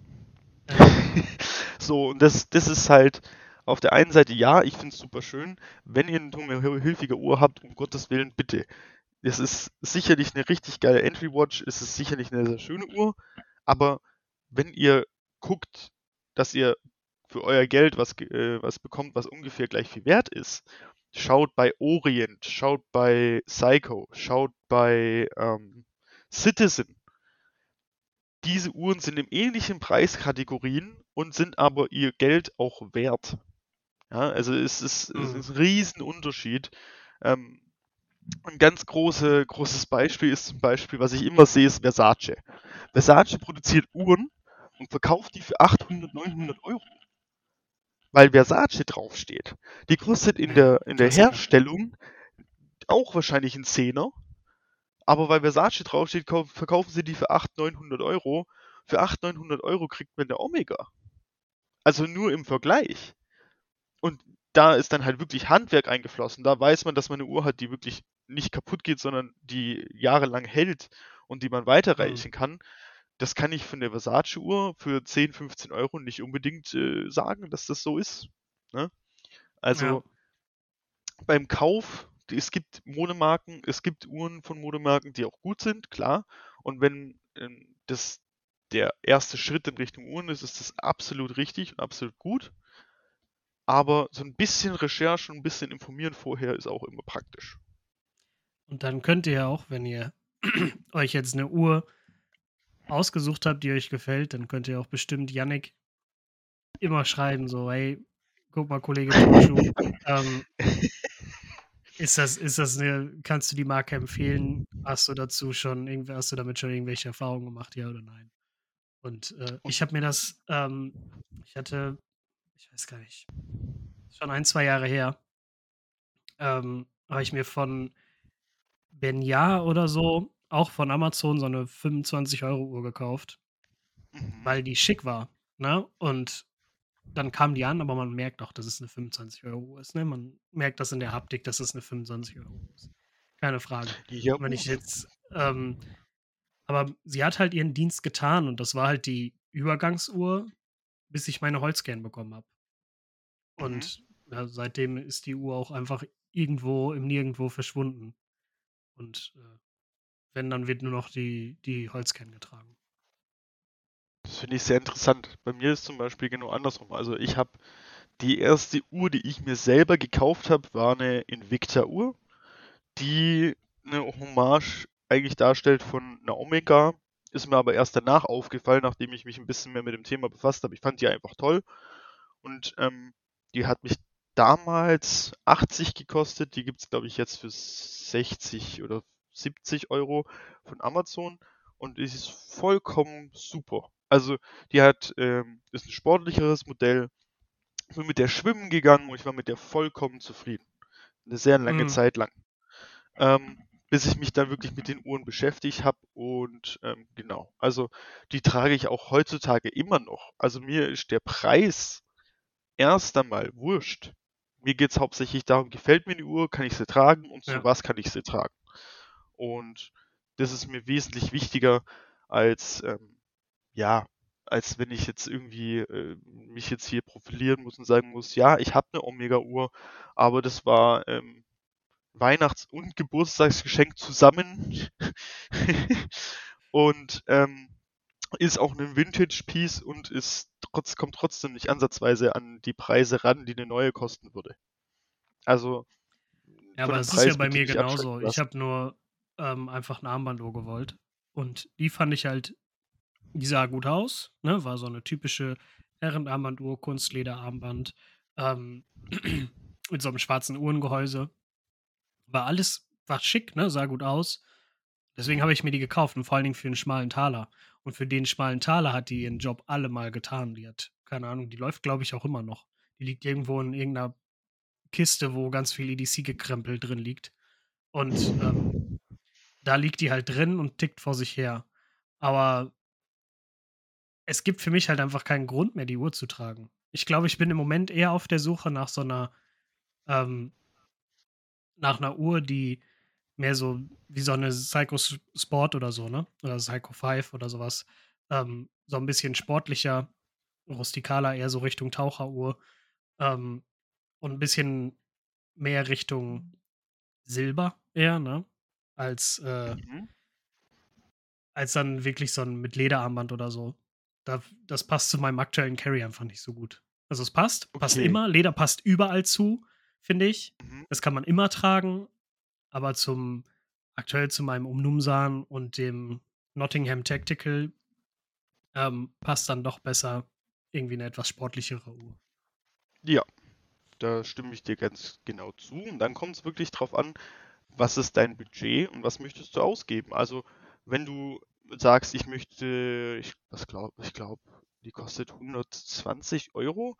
A: Ja.
B: so, und das, das ist halt auf der einen Seite ja, ich finde es super schön. Wenn ihr eine hilfige Uhr habt, um Gottes Willen, bitte. Es ist sicherlich eine richtig geile Entry Watch, es ist sicherlich eine sehr schöne Uhr, aber wenn ihr guckt, dass ihr für euer Geld was, äh, was bekommt, was ungefähr gleich viel wert ist, schaut bei Orient, schaut bei Psycho, schaut bei ähm, Citizen. Diese Uhren sind in ähnlichen Preiskategorien und sind aber ihr Geld auch wert. Ja, also es ist, mhm. es ist ein Riesenunterschied. Ähm, ein ganz große, großes Beispiel ist zum Beispiel, was ich immer sehe, ist Versace. Versace produziert Uhren und verkauft die für 800, 900 Euro. Weil Versace draufsteht. Die kostet in der, in der Herstellung auch wahrscheinlich einen Zehner. Aber weil Versace draufsteht, verkaufen sie die für 800, 900 Euro. Für 800, 900 Euro kriegt man eine Omega. Also nur im Vergleich. Und da ist dann halt wirklich Handwerk eingeflossen. Da weiß man, dass man eine Uhr hat, die wirklich nicht kaputt geht, sondern die jahrelang hält und die man weiterreichen mhm. kann. Das kann ich von der Versace-Uhr für 10, 15 Euro nicht unbedingt äh, sagen, dass das so ist. Ne? Also ja. beim Kauf, es gibt Modemarken, es gibt Uhren von Modemarken, die auch gut sind, klar. Und wenn äh, das der erste Schritt in Richtung Uhren ist, ist das absolut richtig und absolut gut. Aber so ein bisschen Recherche und ein bisschen informieren vorher ist auch immer praktisch.
A: Und dann könnt ihr ja auch, wenn ihr euch jetzt eine Uhr ausgesucht habt, die euch gefällt, dann könnt ihr auch bestimmt Yannick immer schreiben, so, hey, guck mal, Kollege Turnschuh, ähm, ist das, ist das eine, kannst du die Marke empfehlen? Hast du dazu schon, hast du damit schon irgendwelche Erfahrungen gemacht, ja oder nein? Und äh, ich habe mir das, ähm, ich hatte ich weiß gar nicht, schon ein, zwei Jahre her, ähm, habe ich mir von Benja oder so, auch von Amazon, so eine 25-Euro-Uhr gekauft, mhm. weil die schick war. Ne? Und dann kam die an, aber man merkt auch, dass es eine 25-Euro-Uhr ist. Ne? Man merkt das in der Haptik, dass es eine 25-Euro-Uhr ist. Keine Frage. Ja, Wenn ich jetzt, ähm, aber sie hat halt ihren Dienst getan und das war halt die Übergangsuhr, bis ich meine Holzcan bekommen habe. Und mhm. ja, seitdem ist die Uhr auch einfach irgendwo im Nirgendwo verschwunden. Und äh, wenn, dann wird nur noch die, die Holzcan getragen.
B: Das finde ich sehr interessant. Bei mir ist zum Beispiel genau andersrum. Also ich habe die erste Uhr, die ich mir selber gekauft habe, war eine Invicta-Uhr, die eine Hommage eigentlich darstellt von einer Omega. Ist mir aber erst danach aufgefallen, nachdem ich mich ein bisschen mehr mit dem Thema befasst habe. Ich fand die einfach toll. Und ähm, die hat mich damals 80 gekostet. Die gibt es, glaube ich, jetzt für 60 oder 70 Euro von Amazon. Und ist vollkommen super. Also, die hat, ähm, ist ein sportlicheres Modell. Ich bin mit der schwimmen gegangen und ich war mit der vollkommen zufrieden. Eine sehr lange mhm. Zeit lang. Ähm, bis ich mich dann wirklich mit den Uhren beschäftigt habe und ähm, genau, also die trage ich auch heutzutage immer noch. Also mir ist der Preis erst einmal wurscht. Mir geht es hauptsächlich darum, gefällt mir die Uhr, kann ich sie tragen und zu ja. was kann ich sie tragen. Und das ist mir wesentlich wichtiger als, ähm, ja, als wenn ich jetzt irgendwie äh, mich jetzt hier profilieren muss und sagen muss, ja, ich habe eine Omega-Uhr, aber das war ähm, Weihnachts- und Geburtstagsgeschenk zusammen. und ähm, ist auch ein Vintage-Piece und ist trotz, kommt trotzdem nicht ansatzweise an die Preise ran, die eine neue kosten würde. Also.
A: Ja, aber es ist ja bei mir genauso. Ich habe nur ähm, einfach ein Armbanduhr gewollt. Und die fand ich halt, die sah gut aus, ne? War so eine typische Herrenarmbanduhr, Kunstlederarmband, ähm, mit so einem schwarzen Uhrengehäuse. War alles, war schick, ne? Sah gut aus. Deswegen habe ich mir die gekauft und vor allen Dingen für einen schmalen Taler. Und für den schmalen Taler hat die ihren Job alle mal getan. Die hat, keine Ahnung, die läuft, glaube ich, auch immer noch. Die liegt irgendwo in irgendeiner Kiste, wo ganz viel EDC-Gekrempel drin liegt. Und ähm, da liegt die halt drin und tickt vor sich her. Aber es gibt für mich halt einfach keinen Grund mehr, die Uhr zu tragen. Ich glaube, ich bin im Moment eher auf der Suche nach so einer, ähm, nach einer Uhr, die mehr so wie so eine Psycho Sport oder so, ne? Oder Psycho 5 oder sowas. Ähm, so ein bisschen sportlicher, rustikaler, eher so Richtung Taucheruhr. Ähm, und ein bisschen mehr Richtung Silber eher, ne? Als, äh
B: Mhm.
A: als dann wirklich so ein mit Lederarmband oder so. Da das passt zu meinem aktuellen Carry einfach nicht so gut. Also, es passt, passt
B: Okay.
A: immer. Leder passt überall zu, finde ich.
B: Mhm.
A: Das kann man immer tragen, aber zum aktuell zu meinem Umnumsan und dem Nottingham Tactical, ähm, passt dann doch besser irgendwie eine etwas sportlichere Uhr.
B: Ja, da stimme ich dir ganz genau zu. Und dann kommt es wirklich drauf an, was ist dein Budget und was möchtest du ausgeben? Also, wenn du sagst, ich möchte, ich, was ich glaube, die kostet 120 Euro,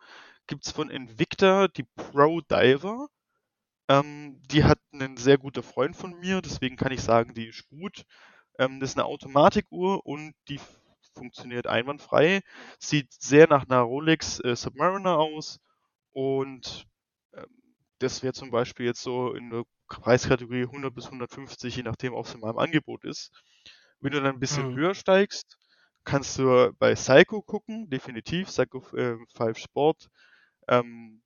B: gibt es von Invicta die Pro Diver. Ähm, die hat einen sehr guter Freund von mir, deswegen kann ich sagen, die ist gut. Ähm, das ist eine Automatikuhr und die funktioniert einwandfrei. Sieht sehr nach einer Rolex äh, Submariner aus und ähm, das wäre zum Beispiel jetzt so in der Preiskategorie 100 bis 150, je nachdem, ob es in meinem Angebot ist. Wenn du dann ein bisschen
A: Mhm.
B: höher steigst, kannst du bei Psycho gucken, definitiv, Psycho äh, 5 Sport. Ähm,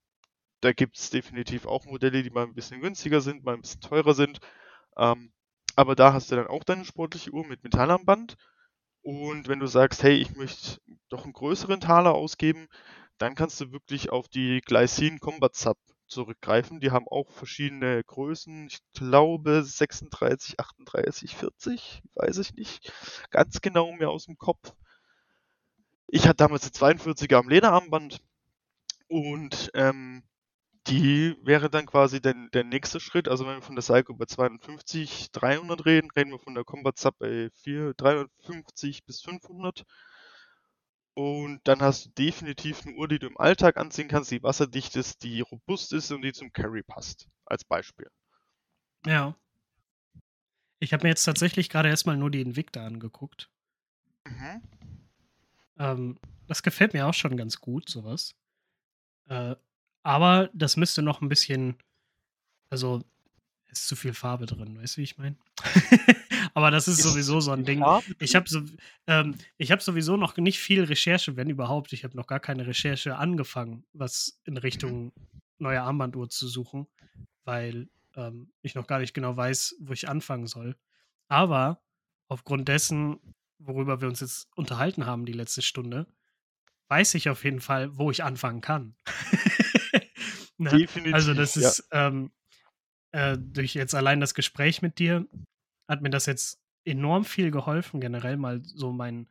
B: da gibt es definitiv auch Modelle, die mal ein bisschen günstiger sind, mal ein bisschen teurer sind. Ähm, aber da hast du dann auch deine sportliche Uhr mit Metallarmband. Und wenn du sagst, hey, ich möchte doch einen größeren Taler ausgeben, dann kannst du wirklich auf die Glycine Combat Sub zurückgreifen. Die haben auch verschiedene Größen. Ich glaube 36, 38, 40, weiß ich nicht ganz genau mehr aus dem Kopf. Ich hatte damals eine 42er am Lederarmband und ähm, die wäre dann quasi der, der nächste Schritt. Also wenn wir von der Psycho bei 250, 300 reden, reden wir von der Combat Sub bei 4, 350 bis 500. Und dann hast du definitiv eine Uhr, die du im Alltag anziehen kannst, die wasserdicht ist, die robust ist und die zum Carry passt. Als Beispiel.
A: Ja. Ich habe mir jetzt tatsächlich gerade erstmal nur die Invicta angeguckt.
B: Mhm.
A: Ähm, das gefällt mir auch schon ganz gut, sowas. Äh, aber das müsste noch ein bisschen also, ist zu viel Farbe drin, weißt du, wie ich meine? Aber das ist
B: Ist
A: sowieso so ein Ding.
B: Farbe
A: Ich habe so ähm, ich habe sowieso noch nicht viel Recherche, wenn überhaupt. Ich habe noch gar keine Recherche angefangen, was in. Richtung neue Armbanduhr zu suchen, weil, ähm, ich noch gar nicht genau weiß, wo ich anfangen soll. Aber aufgrund dessen, worüber wir uns jetzt unterhalten haben die letzte Stunde, weiß ich auf jeden Fall, wo ich anfangen kann. Ne?
B: Definitiv,
A: Also, das
B: ja.
A: ist, ähm, äh, durch jetzt allein das Gespräch mit dir hat mir das jetzt enorm viel geholfen, generell mal so mein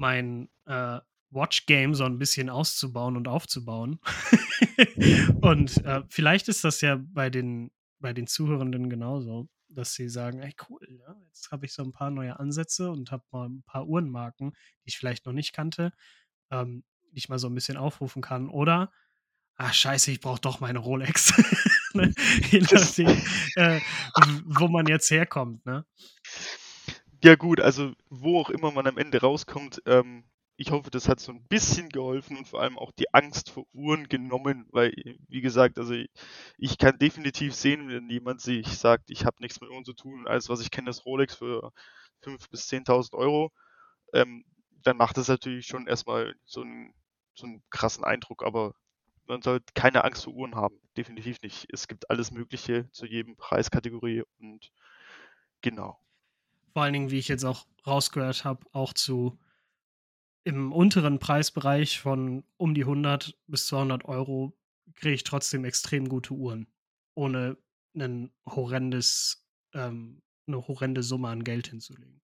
A: mein, äh, Watch-Game so ein bisschen auszubauen und aufzubauen. Und, äh, vielleicht ist das ja bei den bei den Zuhörenden genauso, dass sie sagen: „Ey, cool, ja, jetzt habe ich so ein paar neue Ansätze und habe mal ein paar Uhrenmarken, die ich vielleicht noch nicht kannte, ähm, die ich mal so ein bisschen aufrufen kann.“ Oder: „Ah, scheiße, ich brauche doch meine Rolex.“ Ne? Je nachdem, äh, wo man jetzt herkommt, ne?
B: ja gut, also wo auch immer man am Ende rauskommt, ähm, ich hoffe, das hat so ein bisschen geholfen und vor allem auch die Angst vor Uhren genommen, weil, wie gesagt, also ich, ich kann definitiv sehen, wenn jemand sich sagt, ich habe nichts mit Uhren zu tun, alles was ich kenne ist Rolex für 5.000 bis 10.000 Euro, ähm, dann macht das natürlich schon erstmal so einen, so einen krassen Eindruck, aber man sollte keine Angst vor Uhren haben, definitiv nicht. Es gibt alles Mögliche zu jedem Preiskategorie und genau.
A: Vor allen Dingen, wie ich jetzt auch rausgehört habe, auch zu im unteren Preisbereich von um die 100 bis 200 Euro kriege ich trotzdem extrem gute Uhren, ohne 'nen horrendes ähm, 'ne horrende Summe an Geld hinzulegen.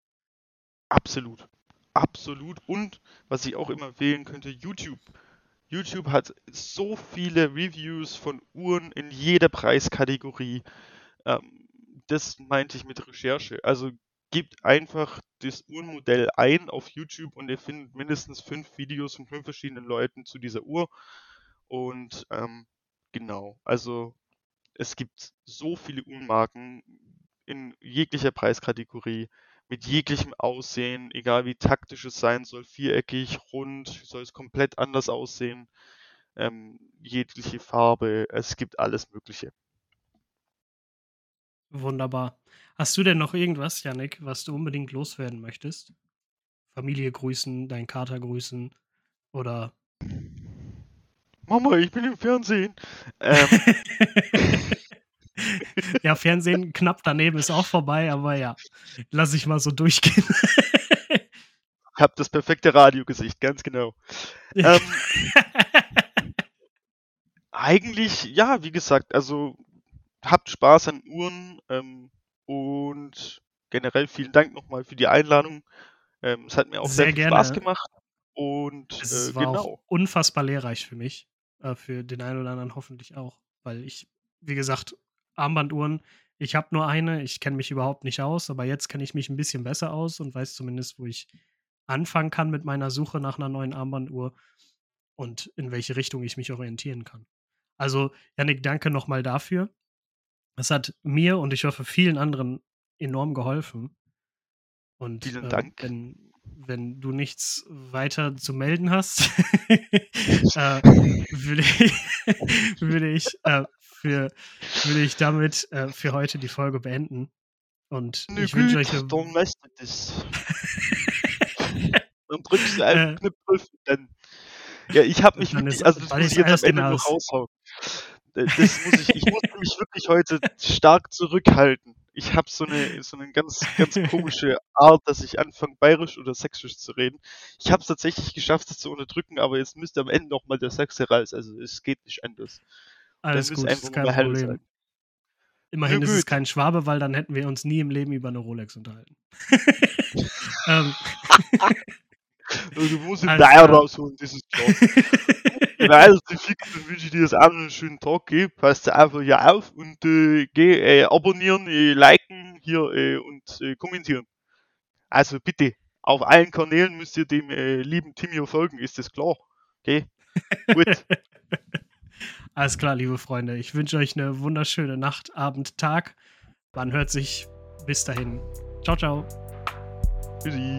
B: Absolut. Absolut. Und was ich auch immer empfehlen könnte, YouTube. YouTube hat so viele Reviews von Uhren in jeder Preiskategorie. Ähm, das meinte ich mit Recherche. Also gebt einfach das Uhrenmodell ein auf YouTube und ihr findet mindestens fünf Videos von fünf verschiedenen Leuten zu dieser Uhr. Und ähm, genau, also es gibt so viele Uhrenmarken in jeglicher Preiskategorie, mit jeglichem Aussehen, egal wie taktisch es sein soll, viereckig, rund, soll es komplett anders aussehen, ähm, jegliche Farbe, es gibt alles Mögliche.
A: Wunderbar. Hast du denn noch irgendwas, Yannick, was du unbedingt loswerden möchtest? Familie grüßen, deinen Kater grüßen oder
B: Mama, ich bin im Fernsehen. Ähm,
A: ja, Fernsehen knapp daneben ist auch vorbei, aber ja, lass ich mal so durchgehen.
B: hab das perfekte Radiogesicht, ganz genau. Ähm, eigentlich, ja, wie gesagt, also habt Spaß an Uhren ähm, und generell vielen Dank nochmal für die Einladung. Ähm, es hat mir auch sehr,
A: Sehr
B: viel Spaß
A: gerne.
B: gemacht und
A: Es
B: äh,
A: war auch
B: genau.
A: unfassbar lehrreich für mich. Äh, für den einen oder anderen hoffentlich auch. Weil ich, wie gesagt, Armbanduhren, ich habe nur eine, ich kenne mich überhaupt nicht aus, aber jetzt kenne ich mich ein bisschen besser aus und weiß zumindest, wo ich anfangen kann mit meiner Suche nach einer neuen Armbanduhr und in welche Richtung ich mich orientieren kann. Also, Yannick, danke nochmal dafür. Es hat mir und ich hoffe vielen anderen enorm geholfen. Und
B: Vielen
A: äh,
B: Dank.
A: wenn, wenn du nichts weiter zu melden hast, äh, würde ich, würde ich, äh, für, würde ich damit äh, für heute die Folge beenden. Und
B: Nö,
A: ich wünsche euch eine.
B: dann weißt du das. Dann drückst du einen
A: Äh.
B: Und dann. Ja, ich habe mich wirklich,
A: ist-
B: also das muss ich jetzt am Ende
A: genau
B: noch
A: aus.
B: raushauen. Das muss ich, ich musste mich wirklich heute stark zurückhalten. Ich habe so eine, so eine ganz, ganz komische Art, dass ich anfange, bayerisch oder sächsisch zu reden. Ich habe es tatsächlich geschafft, das zu unterdrücken, aber jetzt müsste am Ende nochmal der Sächse raus. Also es geht nicht anders.
A: Alles
B: müsst
A: gut,
B: einfach
A: ist
B: nur
A: kein
B: hell
A: Problem.
B: sein.
A: Immerhin
B: Na
A: ist es
B: gut.
A: kein Schwabe, weil dann hätten wir uns nie im Leben über eine Rolex unterhalten. ähm,
B: Also, du musst den
A: klar.
B: rausholen, das ist klar. Weil die Fix, dann wünsche ich dir jetzt auch noch einen schönen Tag. Geh. Passt einfach hier auf und äh, geh äh, abonnieren, äh, liken hier äh, und äh, kommentieren. Also bitte, auf allen Kanälen müsst ihr dem äh, lieben Timio folgen, ist das klar? Okay? Gut.
A: Alles klar, liebe Freunde. Ich wünsche euch eine wunderschöne Nacht, Abend, Tag. Man hört sich. Bis dahin. Ciao, ciao.
B: Tschüssi.